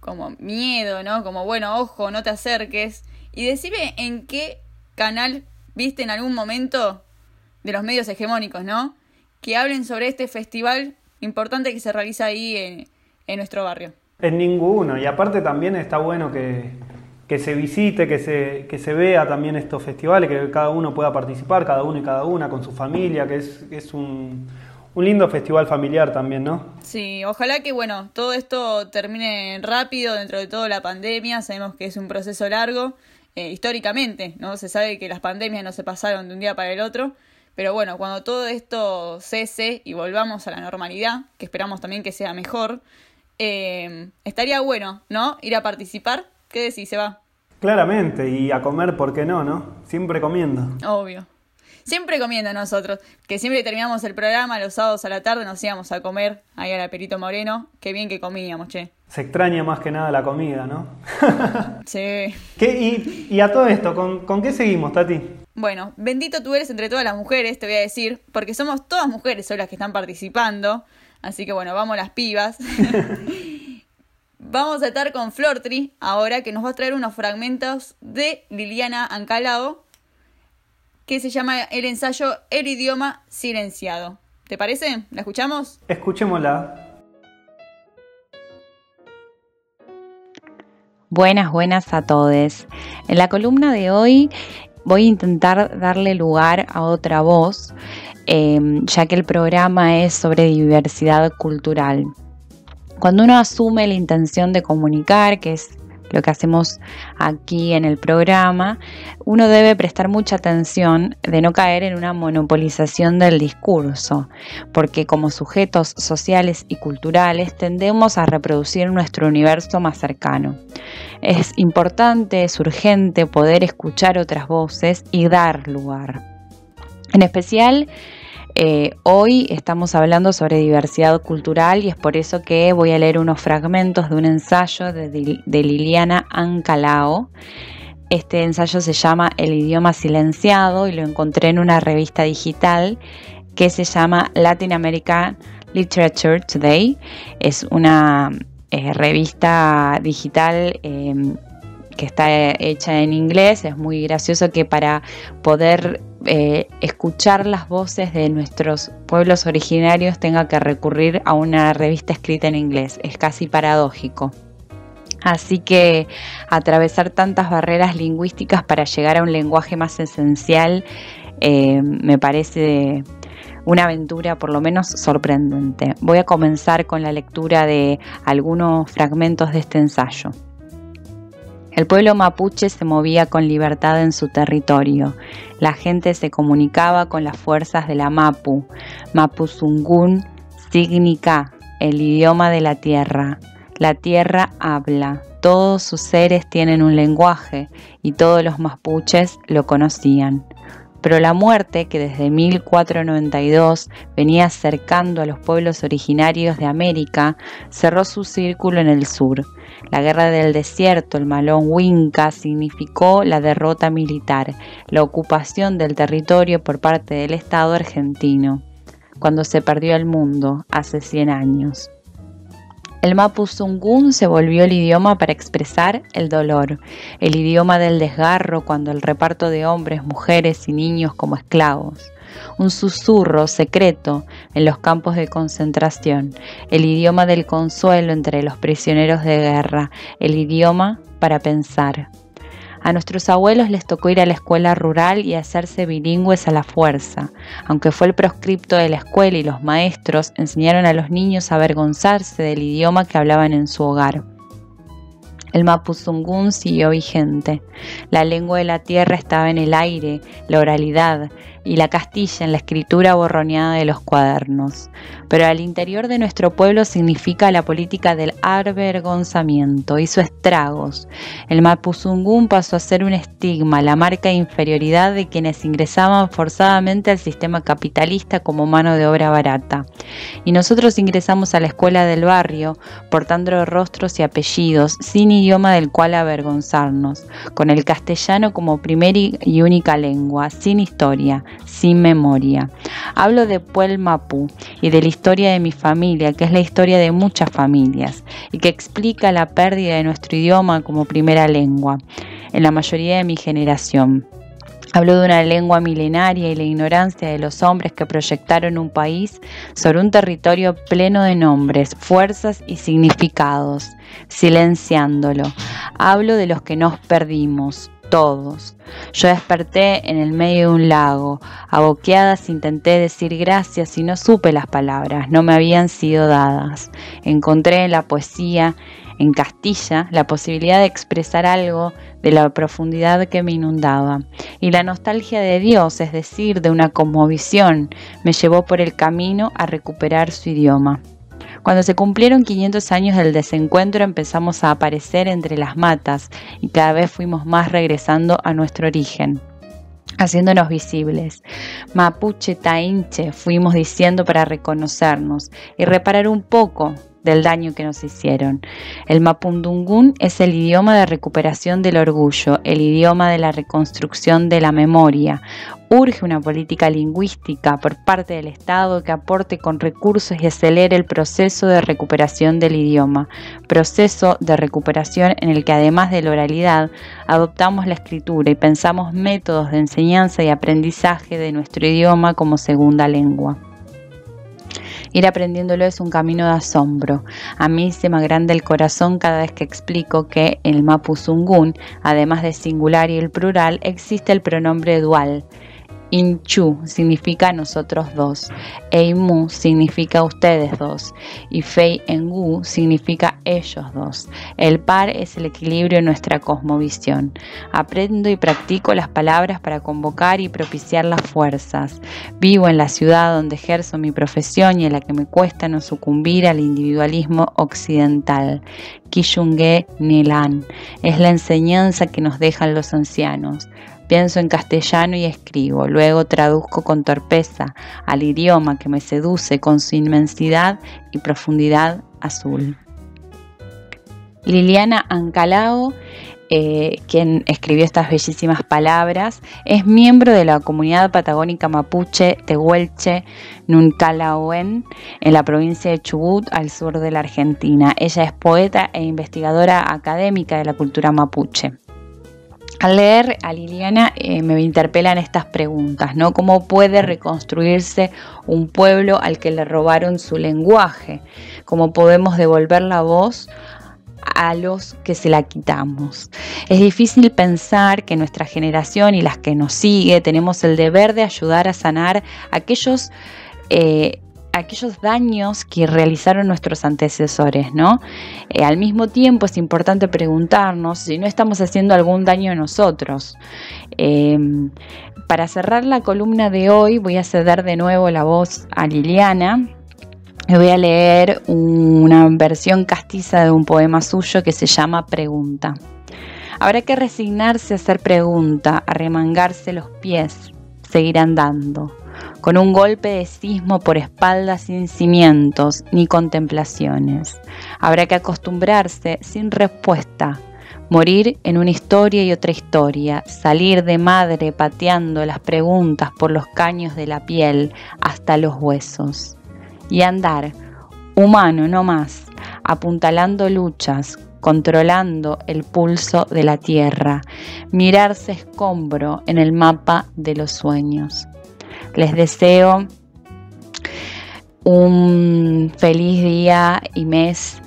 como miedo, ¿no? Como, bueno, ojo, no te acerques. Y decime en qué canal viste en algún momento de los medios hegemónicos, ¿no? Que hablen sobre este festival importante que se realiza ahí en, en nuestro barrio. En ninguno. Y aparte también está bueno que, que se visite, que se, que se vea también estos festivales, que cada uno pueda participar, cada uno y cada una con su familia, que es, es un, un lindo festival familiar también, ¿no? Sí, ojalá que bueno, todo esto termine rápido dentro de toda la pandemia, sabemos que es un proceso largo, eh, históricamente, ¿no? Se sabe que las pandemias no se pasaron de un día para el otro, pero bueno, cuando todo esto cese y volvamos a la normalidad, que esperamos también que sea mejor, eh, estaría bueno, ¿no? Ir a participar. ¿Qué decís, se va? Claramente, y a comer, ¿por qué no, no? Siempre comiendo. Obvio. Siempre comiendo nosotros, que siempre terminamos el programa los sábados a la tarde, nos íbamos a comer ahí a la Perito Moreno. Qué bien que comíamos, che. Se extraña más que nada la comida, ¿no? <laughs> <laughs> sí. ¿Qué, y, a todo esto, ¿con, ¿con qué seguimos, Tati? Bueno, bendito tú eres entre todas las mujeres, te voy a decir, porque somos todas mujeres hoy las que están participando. Así que bueno, vamos las pibas. <laughs> vamos a estar con Flortri ahora, que nos va a traer unos fragmentos de Liliana Ancalao, que se llama el ensayo El idioma silenciado. ¿Te parece? ¿La escuchamos? Escuchémosla. Buenas, buenas a todos. En la columna de hoy voy a intentar darle lugar a otra voz, em, ya que el programa es sobre diversidad cultural. Cuando uno asume la intención de comunicar, que es lo que hacemos aquí en el programa, uno debe prestar mucha atención de no caer en una monopolización del discurso, porque como sujetos sociales y culturales tendemos a reproducir nuestro universo más cercano. Es importante, es urgente poder escuchar otras voces y dar lugar. En especial, eh, hoy estamos hablando sobre diversidad cultural y es por eso que voy a leer unos fragmentos de un ensayo de, Liliana Ancalao. Este ensayo se llama El idioma silenciado y lo encontré en una revista digital que se llama Latin American Literature Today. Es una eh, revista digital em, que está hecha en inglés. Es muy gracioso que para poder eh, escuchar las voces de nuestros pueblos originarios tenga que recurrir a una revista escrita en inglés. Es casi paradójico. Así que atravesar tantas barreras lingüísticas para llegar a un lenguaje más esencial eh, me parece una aventura por lo menos sorprendente. Voy a comenzar con la lectura de algunos fragmentos de este ensayo. El pueblo mapuche se movía con libertad en su territorio. La gente se comunicaba con las fuerzas de la Mapu, Mapuzungún, Signica, el idioma de la tierra. La tierra habla, todos sus seres tienen un lenguaje y todos los mapuches lo conocían. Pero la muerte, que desde 1492 venía acercando a los pueblos originarios de América, cerró su círculo en el sur la guerra del desierto, el malón Winca, significó la derrota militar, la ocupación del territorio por parte del Estado argentino, cuando se perdió el mundo hace 100 años. El mapuzungún se volvió el idioma para expresar el dolor, el idioma del desgarro cuando el reparto de hombres, mujeres y niños como esclavos un susurro secreto en los campos de concentración, el idioma del consuelo entre los prisioneros de guerra, el idioma para pensar. A nuestros abuelos les tocó ir a la escuela rural y hacerse bilingües a la fuerza, aunque fue el proscripto de la escuela y los maestros enseñaron a los niños a avergonzarse del idioma que hablaban en su hogar. El mapuzungún siguió vigente. La lengua de la tierra estaba en el aire, la oralidad, y la castilla en la escritura borroneada de los cuadernos. Pero al interior de nuestro pueblo significa la política del avergonzamiento, hizo estragos. El mapuzungún pasó a ser un estigma, la marca de inferioridad de quienes ingresaban forzadamente al sistema capitalista como mano de obra barata. Y nosotros ingresamos a la escuela del barrio portando rostros y apellidos, sin idioma del cual avergonzarnos, con el castellano como primera y única lengua, sin historia, sin memoria. Hablo de Puel Mapu y de la historia de mi familia, que es la historia de muchas familias, y que explica la pérdida de nuestro idioma como primera lengua en la mayoría de mi generación. Hablo de una lengua milenaria y la ignorancia de los hombres que proyectaron un país sobre un territorio pleno de nombres, fuerzas y significados, silenciándolo. Hablo de los que nos perdimos, todos. Yo desperté en el medio de un lago. A boqueadas intenté decir gracias y no supe las palabras, no me habían sido dadas. Encontré en la poesía, en Castilla, la posibilidad de expresar algo de la profundidad que me inundaba. Y la nostalgia de Dios, es decir, de una cosmovisión, me llevó por el camino a recuperar su idioma. Cuando se cumplieron 500 años del desencuentro empezamos a aparecer entre las matas y cada vez fuimos más regresando a nuestro origen haciéndonos visibles. Mapuche, Tainche, fuimos diciendo para reconocernos y reparar un poco del daño que nos hicieron. El mapundungún es el idioma de recuperación del orgullo, el idioma de la reconstrucción de la memoria. Urge una política lingüística por parte del Estado que aporte con recursos y acelere el proceso de recuperación del idioma, proceso de recuperación en el que además de la oralidad adoptamos la escritura y pensamos métodos de enseñanza y aprendizaje de nuestro idioma como segunda lengua. Ir aprendiéndolo es un camino de asombro. A mí se me agranda el corazón cada vez que explico que el mapuzungún, además de singular y el plural, existe el pronombre dual. Inchu significa nosotros dos, Eimu significa ustedes dos y Fei Engu significa ellos dos. El par es el equilibrio en nuestra cosmovisión. Aprendo y practico las palabras para convocar y propiciar las fuerzas. Vivo en la ciudad donde ejerzo mi profesión y en la que me cuesta no sucumbir al individualismo occidental. Kishunge Nilan es la enseñanza que nos dejan los ancianos. Pienso en castellano y escribo, luego traduzco con torpeza al idioma que me seduce con su inmensidad y profundidad azul. Liliana Ancalao, eh, quien escribió estas bellísimas palabras, es miembro de la comunidad patagónica mapuche Tehuelche Nuncalaoen en la provincia de Chubut, al sur de la Argentina. Ella es poeta e investigadora académica de la cultura mapuche. Al leer a Liliana eh, me interpelan estas preguntas, ¿no? ¿Cómo puede reconstruirse un pueblo al que le robaron su lenguaje? ¿Cómo podemos devolver la voz a los que se la quitamos? Es difícil pensar que nuestra generación y las que nos sigue tenemos el deber de ayudar a sanar aquellos eh, aquellos daños que realizaron nuestros antecesores, ¿no? Eh, al mismo tiempo es importante preguntarnos si no estamos haciendo algún daño a nosotros. Em, para cerrar la columna de hoy voy a ceder de nuevo la voz a Liliana. y Voy a leer una versión castiza de un poema suyo que se llama Pregunta. Habrá que resignarse a hacer pregunta, a remangarse los pies, seguir andando con un golpe de sismo por espaldas sin cimientos ni contemplaciones. Habrá que acostumbrarse sin respuesta, morir en una historia y otra historia, salir de madre pateando las preguntas por los caños de la piel hasta los huesos, y andar, humano no más, apuntalando luchas, controlando el pulso de la tierra, mirarse escombro en el mapa de los sueños. Les deseo un feliz día y mes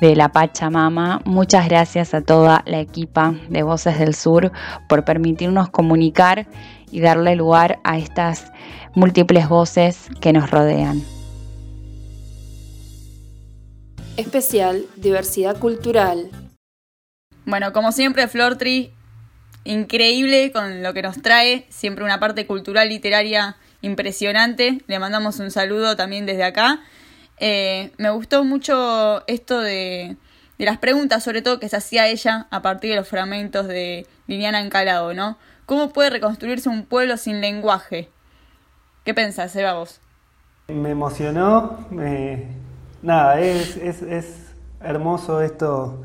de la Pachamama. Muchas gracias a toda la equipa de Voces del Sur por permitirnos comunicar y darle lugar a estas múltiples voces que nos rodean. Especial Diversidad Cultural. Bueno, como siempre, Flortri, increíble con lo que nos trae, siempre una parte cultural, literaria impresionante. Le mandamos un saludo también desde acá. Eh, me gustó mucho esto de, las preguntas, sobre todo que se hacía ella a partir de los fragmentos de Liliana Encalado, ¿no? ¿Cómo puede reconstruirse un pueblo sin lenguaje? ¿Qué pensás, Eva, vos? Me emocionó. nada, es, es, es, hermoso esto,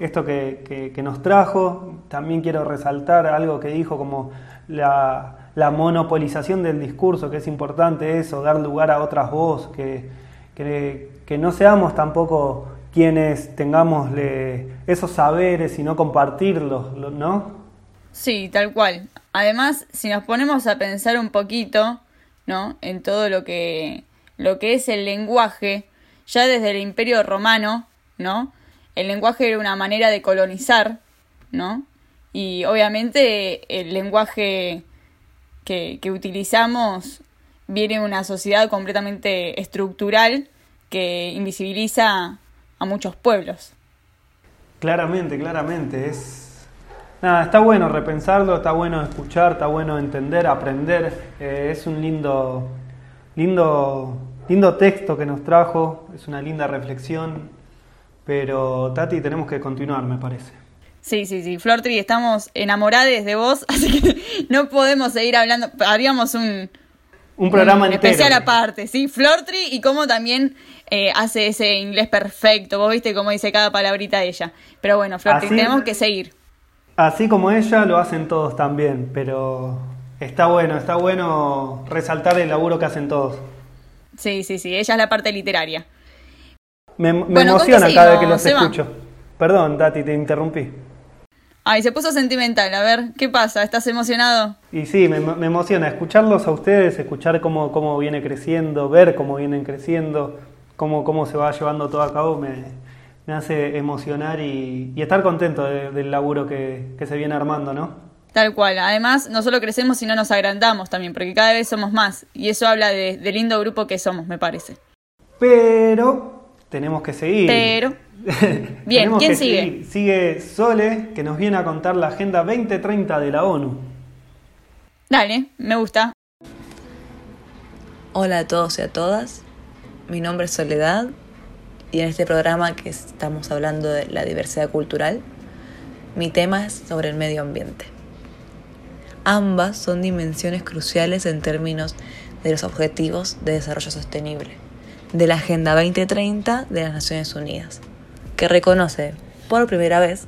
esto que, que, nos trajo. También quiero resaltar algo que dijo como la, la, monopolización del discurso, que es importante eso, dar lugar a otras voces, que, que, no seamos tampoco quienes tengamos esos saberes y no compartirlos, ¿no? Sí, tal cual. Además, si nos ponemos a pensar un poquito, ¿no? En todo lo que, lo que es el lenguaje, ya desde el Imperio Romano, ¿no? El lenguaje era una manera de colonizar, ¿no? Y obviamente el lenguaje que, utilizamos viene de una sociedad completamente estructural que invisibiliza a muchos pueblos. Claramente, claramente. Es. Nada, está bueno repensarlo, está bueno escuchar, está bueno entender, aprender. Eh, es un lindo, lindo, lindo texto que nos trajo, es una linda reflexión. Pero Tati, tenemos que continuar, me parece. Sí, sí, sí. Flortri, estamos enamorados de vos, <laughs> así que no podemos seguir hablando. Haríamos un, un programa un especial aparte, sí. Flortri y cómo también eh, hace ese inglés perfecto. Vos viste cómo dice cada palabrita ella. Pero bueno, Flortri, tenemos que seguir. Así como ella, lo hacen todos también. Pero está bueno, está bueno resaltar el laburo que hacen todos. Sí, sí, sí. Ella es la parte literaria. Me, emociona cada vez que los escucho. Perdón, Tati, te interrumpí. Ay, se puso sentimental. A ver, ¿qué pasa? ¿Estás emocionado? Y sí, me, emociona escucharlos a ustedes, escuchar cómo, cómo viene creciendo, ver cómo vienen creciendo, cómo, cómo se va llevando todo a cabo, me, hace emocionar y, estar contento del laburo que, se viene armando, ¿no? Tal cual. Además, no solo crecemos, sino nos agrandamos también, porque cada vez somos más. Y eso habla de, del lindo grupo que somos, me parece. Pero tenemos que seguir. Pero <laughs> Bien, ¿quién sigue? Sigue Sole, que nos viene a contar la Agenda 2030 de la ONU. Dale, me gusta. Hola a todos y a todas. Mi nombre es Soledad y en este programa que estamos hablando de la diversidad cultural, mi tema es sobre el medio ambiente. Ambas son dimensiones cruciales en términos de los objetivos de desarrollo sostenible, de la Agenda 2030 de las Naciones Unidas que reconoce por primera vez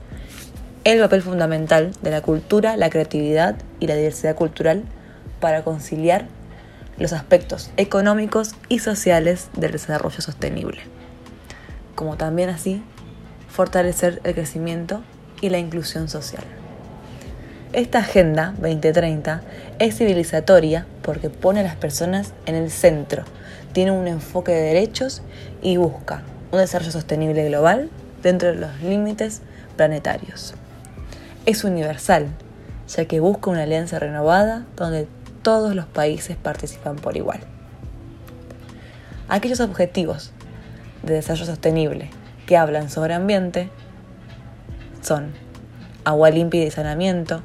el papel fundamental de la cultura, la creatividad y la diversidad cultural para conciliar los aspectos económicos y sociales del desarrollo sostenible, como también así fortalecer el crecimiento y la inclusión social. Esta Agenda 2030 es civilizatoria porque pone a las personas en el centro, tiene un enfoque de derechos y busca un desarrollo sostenible global dentro de los límites planetarios. Es universal, ya que busca una alianza renovada donde todos los países participan por igual. Aquellos objetivos de desarrollo sostenible que hablan sobre ambiente son agua limpia y saneamiento,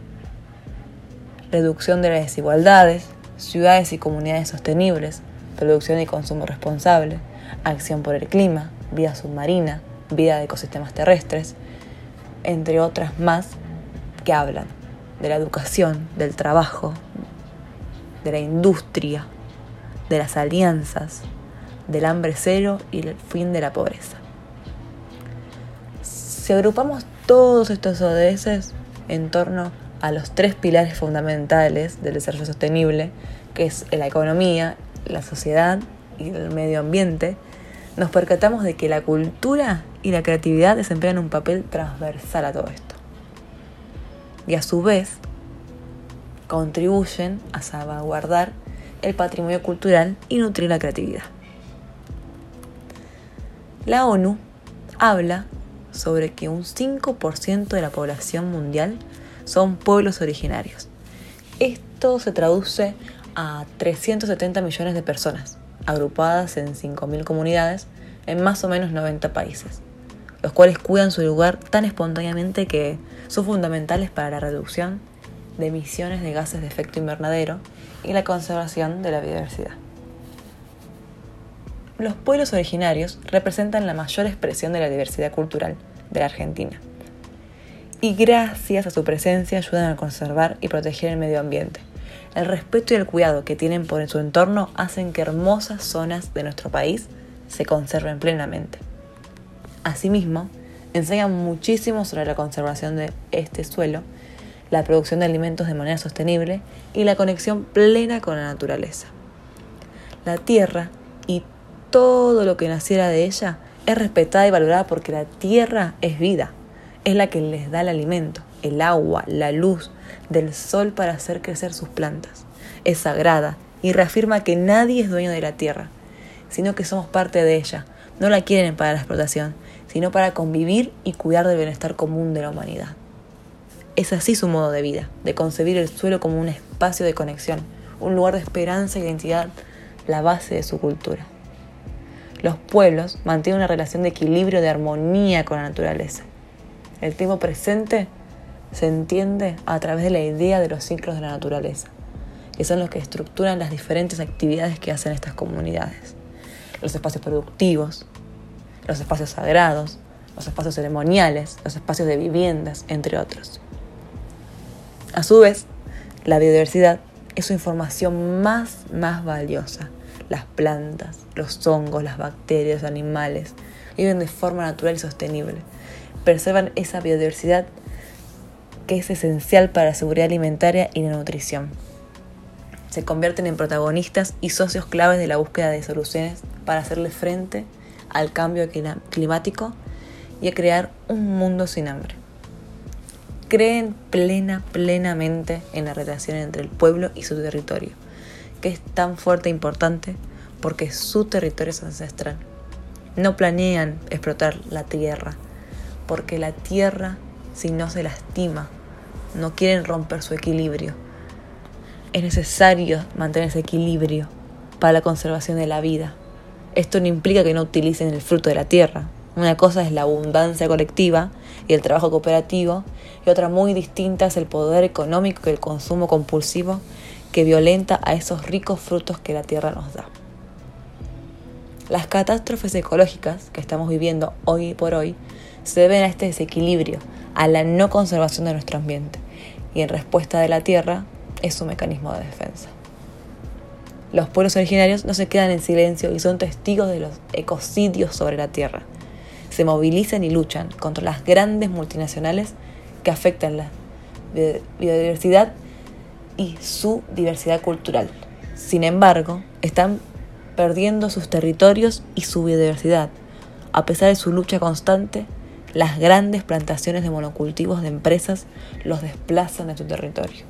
reducción de las desigualdades, ciudades y comunidades sostenibles, producción y consumo responsable, acción por el clima, vida submarina, vida de ecosistemas terrestres, entre otras más que hablan de la educación, del trabajo, de la industria, de las alianzas, del hambre cero y el fin de la pobreza. Si agrupamos todos estos ODS en torno a los tres pilares fundamentales del desarrollo sostenible, que es la economía, la sociedad y el medio ambiente, nos percatamos de que la cultura y la creatividad desempeñan un papel transversal a todo esto. Y a su vez, contribuyen a salvaguardar el patrimonio cultural y nutrir la creatividad. La ONU habla sobre que un 5% de la población mundial son pueblos originarios. Esto se traduce a 370 millones de personas, agrupadas en 5.000 comunidades en más o menos 90 países, los cuales cuidan su lugar tan espontáneamente que son fundamentales para la reducción de emisiones de gases de efecto invernadero y la conservación de la biodiversidad. Los pueblos originarios representan la mayor expresión de la diversidad cultural de la Argentina y gracias a su presencia ayudan a conservar y proteger el medio ambiente. El respeto y el cuidado que tienen por su entorno hacen que hermosas zonas de nuestro país se conserven plenamente. Asimismo, enseñan muchísimo sobre la conservación de este suelo, la producción de alimentos de manera sostenible y la conexión plena con la naturaleza. La tierra y todo lo que naciera de ella es respetada y valorada porque la tierra es vida, es la que les da el alimento, el agua, la luz del sol para hacer crecer sus plantas. Es sagrada y reafirma que nadie es dueño de la tierra, sino que somos parte de ella. No la quieren para la explotación, sino para convivir y cuidar del bienestar común de la humanidad. Es así su modo de vida, de concebir el suelo como un espacio de conexión, un lugar de esperanza e identidad, la base de su cultura los pueblos mantienen una relación de equilibrio, de armonía con la naturaleza. El tiempo presente se entiende a través de la idea de los ciclos de la naturaleza, que son los que estructuran las diferentes actividades que hacen estas comunidades. Los espacios productivos, los espacios sagrados, los espacios ceremoniales, los espacios de viviendas, entre otros. A su vez, la biodiversidad es su información más, más valiosa las plantas, los hongos, las bacterias, los animales, viven de forma natural y sostenible. Preservan esa biodiversidad que es esencial para la seguridad alimentaria y la nutrición. Se convierten en protagonistas y socios claves de la búsqueda de soluciones para hacerle frente al cambio climático y a crear un mundo sin hambre. Creen plena, plenamente en la relación entre el pueblo y su territorio que es tan fuerte e importante porque su territorio es ancestral. No planean explotar la tierra, porque la tierra, si no se lastima, no quieren romper su equilibrio. Es necesario mantener ese equilibrio para la conservación de la vida. Esto no implica que no utilicen el fruto de la tierra. Una cosa es la abundancia colectiva y el trabajo cooperativo, y otra muy distinta es el poder económico y el consumo compulsivo que violenta a esos ricos frutos que la tierra nos da. Las catástrofes ecológicas que estamos viviendo hoy por hoy se deben a este desequilibrio, a la no conservación de nuestro ambiente, y en respuesta de la tierra es su mecanismo de defensa. Los pueblos originarios no se quedan en silencio y son testigos de los ecocidios sobre la tierra. Se movilizan y luchan contra las grandes multinacionales que afectan la biodiversidad y su diversidad cultural. Sin embargo, están perdiendo sus territorios y su biodiversidad. A pesar de su lucha constante, las grandes plantaciones de monocultivos de empresas los desplazan de su territorio.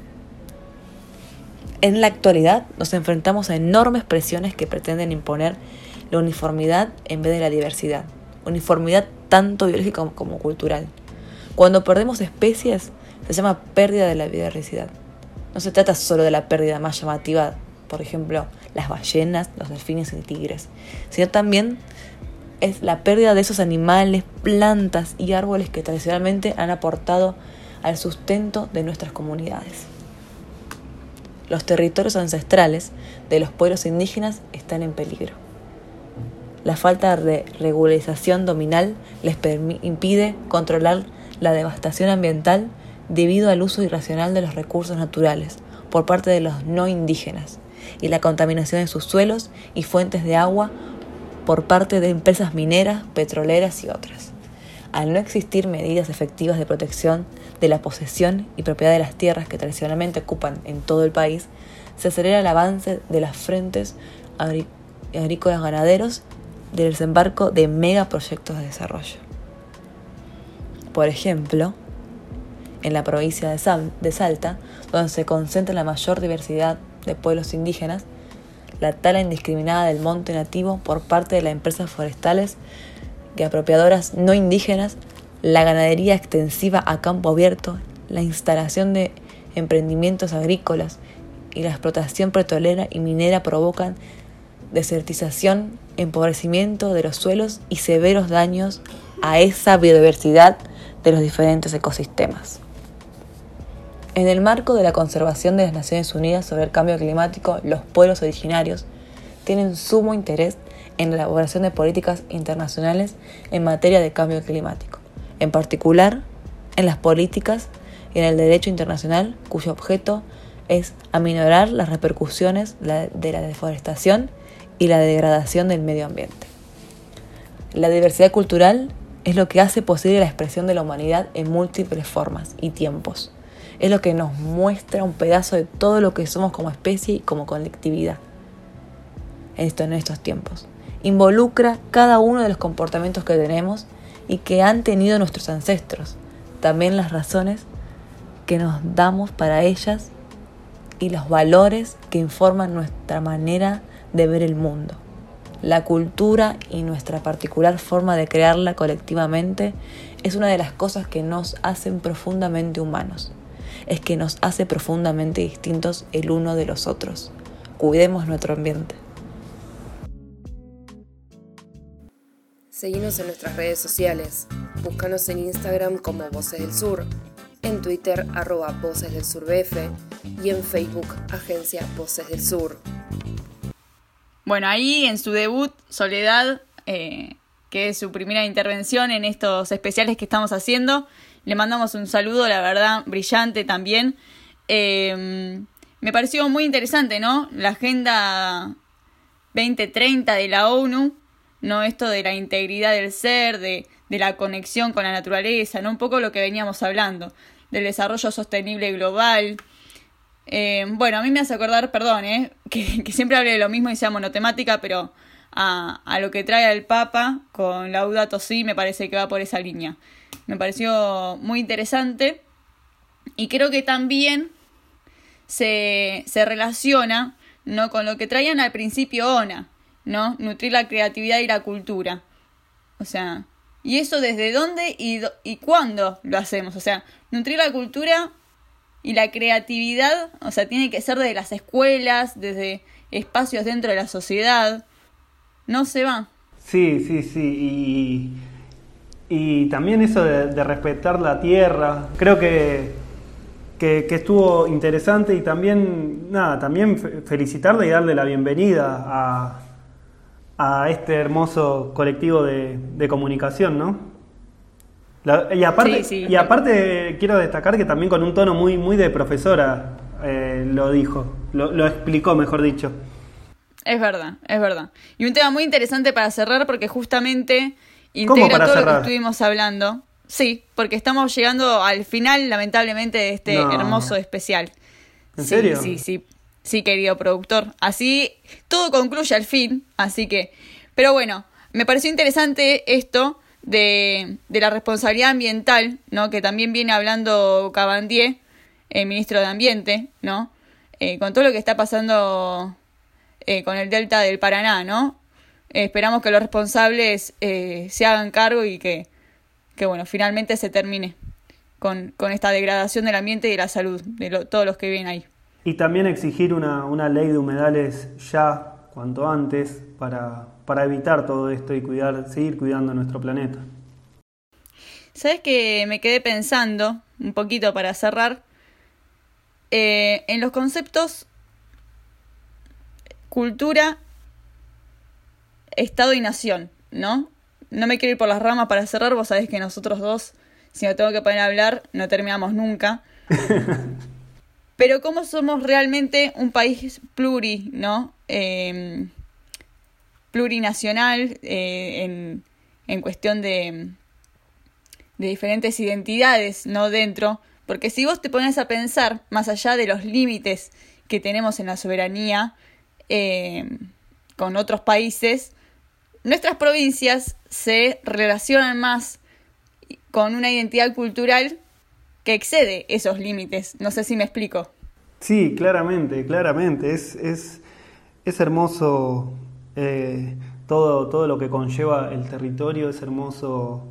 En la actualidad nos enfrentamos a enormes presiones que pretenden imponer la uniformidad en vez de la diversidad, uniformidad tanto biológica como cultural. Cuando perdemos especies se llama pérdida de la biodiversidad. No se trata solo de la pérdida más llamativa, por ejemplo, las ballenas, los delfines y tigres, sino también es la pérdida de esos animales, plantas y árboles que tradicionalmente han aportado al sustento de nuestras comunidades. Los territorios ancestrales de los pueblos indígenas están en peligro. La falta de regularización dominal les impide controlar la devastación ambiental debido al uso irracional de los recursos naturales por parte de los no indígenas y la contaminación de sus suelos y fuentes de agua por parte de empresas mineras, petroleras y otras. Al no existir medidas efectivas de protección de la posesión y propiedad de las tierras que tradicionalmente ocupan en todo el país, se acelera el avance de las frentes agrícolas ganaderos del desembarco de megaproyectos de desarrollo. Por ejemplo, en la provincia de, Salta, donde se concentra la mayor diversidad de pueblos indígenas, la tala indiscriminada del monte nativo por parte de las empresas forestales y apropiadoras no indígenas, la ganadería extensiva a campo abierto, la instalación de emprendimientos agrícolas y la explotación petrolera y minera provocan desertización, empobrecimiento de los suelos y severos daños a esa biodiversidad de los diferentes ecosistemas. En el marco de la conservación de las Naciones Unidas sobre el cambio climático, los pueblos originarios tienen sumo interés en la elaboración de políticas internacionales en materia de cambio climático, en particular en las políticas y en el derecho internacional cuyo objeto es aminorar las repercusiones de la deforestación y la degradación del medio ambiente. La diversidad cultural es lo que hace posible la expresión de la humanidad en múltiples formas y tiempos. Es lo que nos muestra un pedazo de todo lo que somos como especie y como colectividad en estos tiempos. Involucra cada uno de los comportamientos que tenemos y que han tenido nuestros ancestros, también las razones que nos damos para ellas y los valores que informan nuestra manera de ver el mundo. La cultura y nuestra particular forma de crearla colectivamente es una de las cosas que nos hacen profundamente humanos. Es que nos hace profundamente distintos el uno de los otros. Cuidemos nuestro ambiente. Seguimos en nuestras redes sociales. Búscanos en Instagram como Voces del Sur, en Twitter arroba Voces del Sur BF y en Facebook Agencia Voces del Sur. Bueno, ahí en su debut, Soledad, eh, que es su primera intervención en estos especiales que estamos haciendo, le mandamos un saludo, la verdad, brillante también. Em, me pareció muy interesante, ¿no? La Agenda 2030 de la ONU ¿no? Esto de la integridad del ser, de, de la conexión con la naturaleza, ¿no? Un poco lo que veníamos hablando, del desarrollo sostenible global. Eh, bueno, a mí me hace acordar, perdón, ¿eh? <laughs> que, que, siempre hable de lo mismo y sea monotemática, pero a, a lo que trae el Papa con Laudato Si me parece que va por esa línea. Me pareció muy interesante y creo que también se, se relaciona ¿no? con lo que traían al principio ONA, ¿no? Nutrir la creatividad y la cultura. O sea, ¿y eso desde dónde y, y cuándo lo hacemos? O sea, nutrir la cultura y la creatividad, o sea, tiene que ser desde las escuelas, desde espacios dentro de la sociedad. No se va. Sí, sí, sí. Y, y también eso de, de, respetar la tierra. Creo que, que, que, estuvo interesante y también, nada, también felicitarle y darle la bienvenida a, a este hermoso colectivo de, de comunicación, ¿no? La, y, aparte, sí, sí. y aparte quiero destacar que también con un tono muy, muy de profesora eh, lo dijo, lo, lo explicó, mejor dicho. Es verdad, es verdad. Y un tema muy interesante para cerrar porque justamente integra todo cerrar? lo que estuvimos hablando. Sí, porque estamos llegando al final, lamentablemente, de este no. hermoso especial. ¿En sí, serio? Sí, sí. Sí, querido productor. Así todo concluye al fin. Así que. Pero bueno, me pareció interesante esto de, de la responsabilidad ambiental, ¿no? Que también viene hablando Cabandier, el ministro de Ambiente, ¿no? Eh, con todo lo que está pasando eh, con el delta del Paraná, ¿no? Esperamos que los responsables eh, se hagan cargo y que, que, bueno, finalmente se termine con, con esta degradación del ambiente y de la salud de lo, todos los que viven ahí. Y también exigir una, una ley de humedales ya, cuanto antes, para, para evitar todo esto y cuidar, seguir cuidando nuestro planeta. ¿Sabes que me quedé pensando, un poquito para cerrar, eh, en los conceptos cultura, Estado y nación, ¿no? No me quiero ir por las ramas para cerrar, vos sabés que nosotros dos, si me tengo que poner a hablar, no terminamos nunca. <laughs> Pero cómo somos realmente un país pluri, ¿no? Eh, plurinacional eh, en, en, cuestión de, de diferentes identidades, ¿no? Dentro. Porque si vos te pones a pensar, más allá de los límites que tenemos en la soberanía eh, con otros países, nuestras provincias se relacionan más con una identidad cultural que excede esos límites. No sé si me explico. Sí, claramente, claramente. Es, es, es hermoso eh, todo, todo lo que conlleva el territorio, es hermoso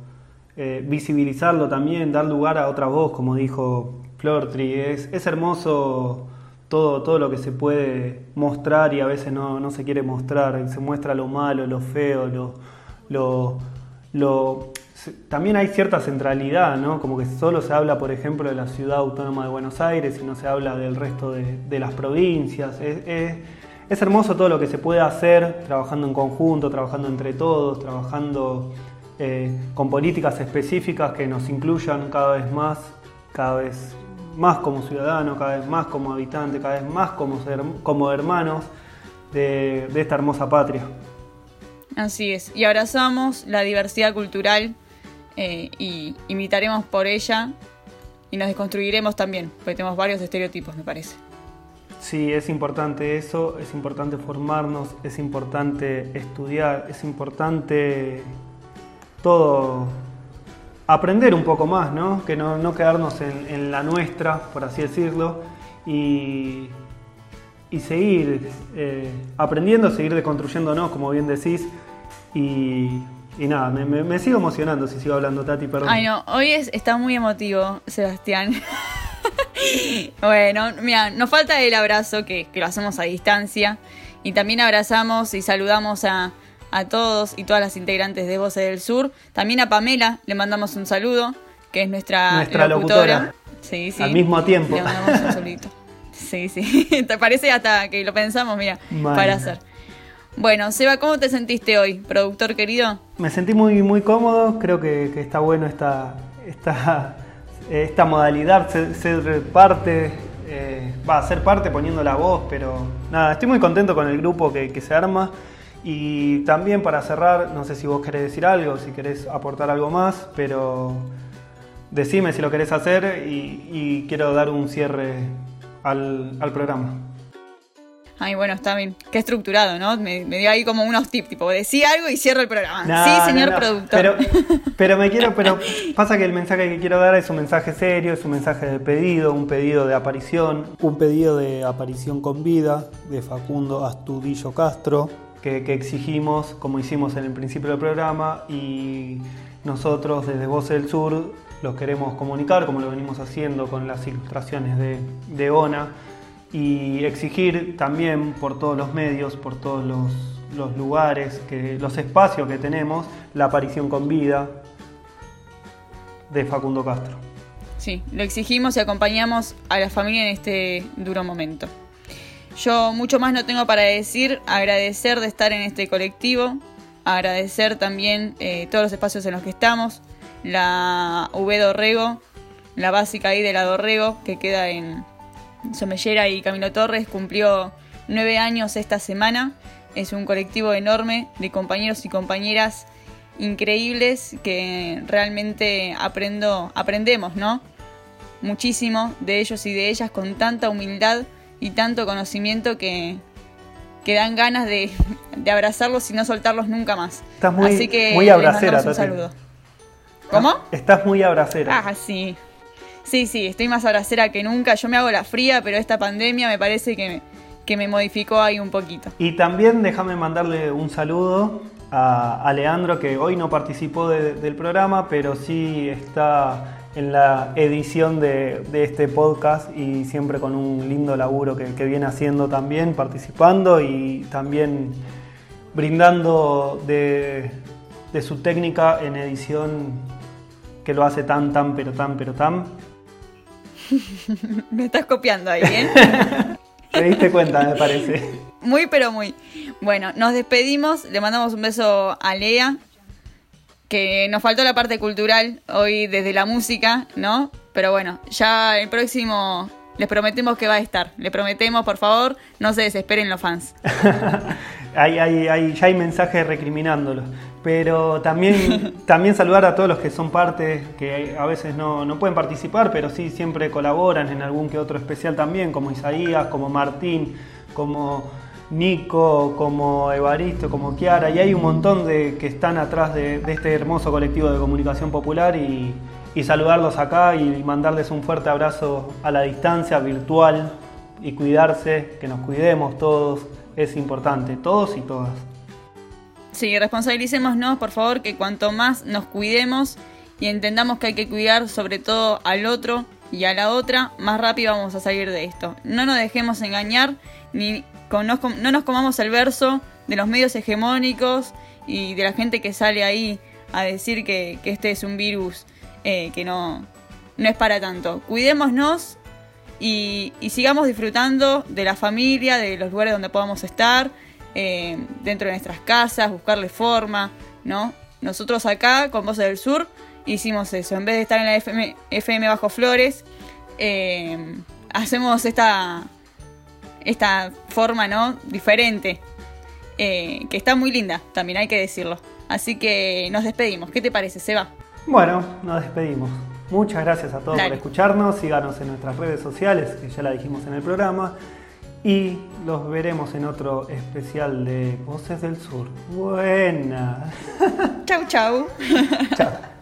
eh, visibilizarlo también, dar lugar a otra voz, como dijo Flortri. Es, es hermoso todo, todo lo que se puede mostrar y a veces no, no se quiere mostrar. Se muestra lo malo, lo feo, lo, lo, también hay cierta centralidad, ¿no? Como que solo se habla, por ejemplo, de la ciudad autónoma de Buenos Aires y no se habla del resto de, las provincias. Es, hermoso todo lo que se puede hacer trabajando en conjunto, trabajando entre todos, trabajando eh, con políticas específicas que nos incluyan cada vez más, cada vez más como ciudadanos, cada vez más como habitantes, cada vez más como, como hermanos de esta hermosa patria. Así es, y abrazamos la diversidad cultural eh, y imitaremos por ella y nos desconstruiremos también, porque tenemos varios estereotipos, me parece. Sí, es importante eso, es importante formarnos, es importante estudiar, es importante todo aprender un poco más, ¿no? Que no, quedarnos en, la nuestra, por así decirlo, y, seguir eh, aprendiendo, seguir deconstruyéndonos, como bien decís, y y nada, me, sigo emocionando si sigo hablando, Tati, perdón. Ay, no, hoy es, está muy emotivo, Sebastián. <laughs> bueno, mira, nos falta el abrazo, que, lo hacemos a distancia. Y también abrazamos y saludamos a, todos y todas las integrantes de Voces del Sur. También a Pamela le mandamos un saludo, que es nuestra, nuestra locutora. Sí, sí. Al mismo tiempo. Le mandamos un saludito. Sí, sí. <laughs> Te parece hasta que lo pensamos, mira, para hacer. Bueno, Seba, ¿cómo te sentiste hoy, productor querido? Me sentí muy, muy cómodo, creo que, está bueno esta, esta, esta modalidad, ser, parte, eh, va a ser parte poniendo la voz, pero nada, estoy muy contento con el grupo que, se arma. Y también para cerrar, no sé si vos querés decir algo, si querés aportar algo más, pero decime si lo querés hacer y, quiero dar un cierre al, al programa. Ay, bueno, está bien. Qué estructurado, ¿no? Me, dio ahí como unos tips, tipo, decía algo y cierro el programa. sí, señor productor. <laughs> Pero, me quiero, pero pasa que el mensaje que quiero dar es un mensaje serio, es un mensaje de pedido, un pedido de aparición, un pedido de aparición con vida de Facundo Astudillo Castro, que, que exigimos, como hicimos en el principio del programa, y nosotros desde Voz del Sur los queremos comunicar, como lo venimos haciendo con las ilustraciones de, de ONA y exigir también por todos los medios, por todos los, lugares, que, los espacios que tenemos, la aparición con vida de Facundo Castro. Sí, lo exigimos y acompañamos a la familia en este duro momento. Yo mucho más no tengo para decir, agradecer de estar en este colectivo, agradecer también eh, todos los espacios en los que estamos, la V Dorrego, la básica ahí de la Dorrego, que queda en, Somellera y Camilo Torres cumplió nueve años esta semana. Es un colectivo enorme de compañeros y compañeras increíbles que realmente aprendo, aprendemos, ¿no? Muchísimo de ellos y de ellas con tanta humildad y tanto conocimiento que, que dan ganas de, abrazarlos y no soltarlos nunca más. Estás muy, Así que muy abracera, un saludo. ¿Cómo? Estás muy abracera. Ah, sí. Sí, sí, estoy más abracera que nunca. Yo me hago la fría, pero esta pandemia me parece que me, me modificó ahí un poquito. Y también déjame mandarle un saludo a, Leandro, que hoy no participó del programa, pero sí está en la edición de, este podcast y siempre con un lindo laburo que, viene haciendo también, participando y también brindando de, de su técnica en edición que lo hace tan, tan, pero tan, pero tan. <laughs> me estás copiando ahí, ¿eh? <laughs> Te diste cuenta, me parece. Muy, pero muy. Bueno, nos despedimos. Le mandamos un beso a Lea. Que nos faltó la parte cultural hoy desde la música, ¿no? Pero bueno, ya el próximo les prometemos que va a estar. Le prometemos, por favor, no se desesperen los fans. <laughs> hay, hay, ya hay mensajes recriminándolo pero también, <laughs> también saludar a todos los que son parte, que a veces no, pueden participar, pero sí siempre colaboran en algún que otro especial también, como Isaías, como Martín, como Nico, como Evaristo, como Kiara, y hay un montón de que están atrás de, este hermoso colectivo de comunicación popular y, y saludarlos acá y mandarles un fuerte abrazo a la distancia virtual y cuidarse, que nos cuidemos todos, es importante, todos y todas. Sí, responsabilicémonos, por favor, que cuanto más nos cuidemos y entendamos que hay que cuidar sobre todo al otro y a la otra, más rápido vamos a salir de esto. No nos dejemos engañar, ni no nos comamos el verso de los medios hegemónicos y de la gente que sale ahí a decir que, este es un virus eh, que no, no es para tanto. Cuidémonos y, sigamos disfrutando de la familia, de los lugares donde podamos estar, eh, dentro de nuestras casas, buscarle forma, ¿no? Nosotros acá, con Voces del Sur, hicimos eso. En vez de estar en la FM, Bajo Flores, eh, hacemos esta, esta forma, ¿no? Diferente. Eh, que está muy linda, también hay que decirlo. Así que nos despedimos. ¿Qué te parece, Seba? Bueno, nos despedimos. Muchas gracias a todos por escucharnos. Síganos en nuestras redes sociales, que ya la dijimos en el programa. Y los veremos en otro especial de Voces del Sur. Buena. Chau, chau. chau. <laughs>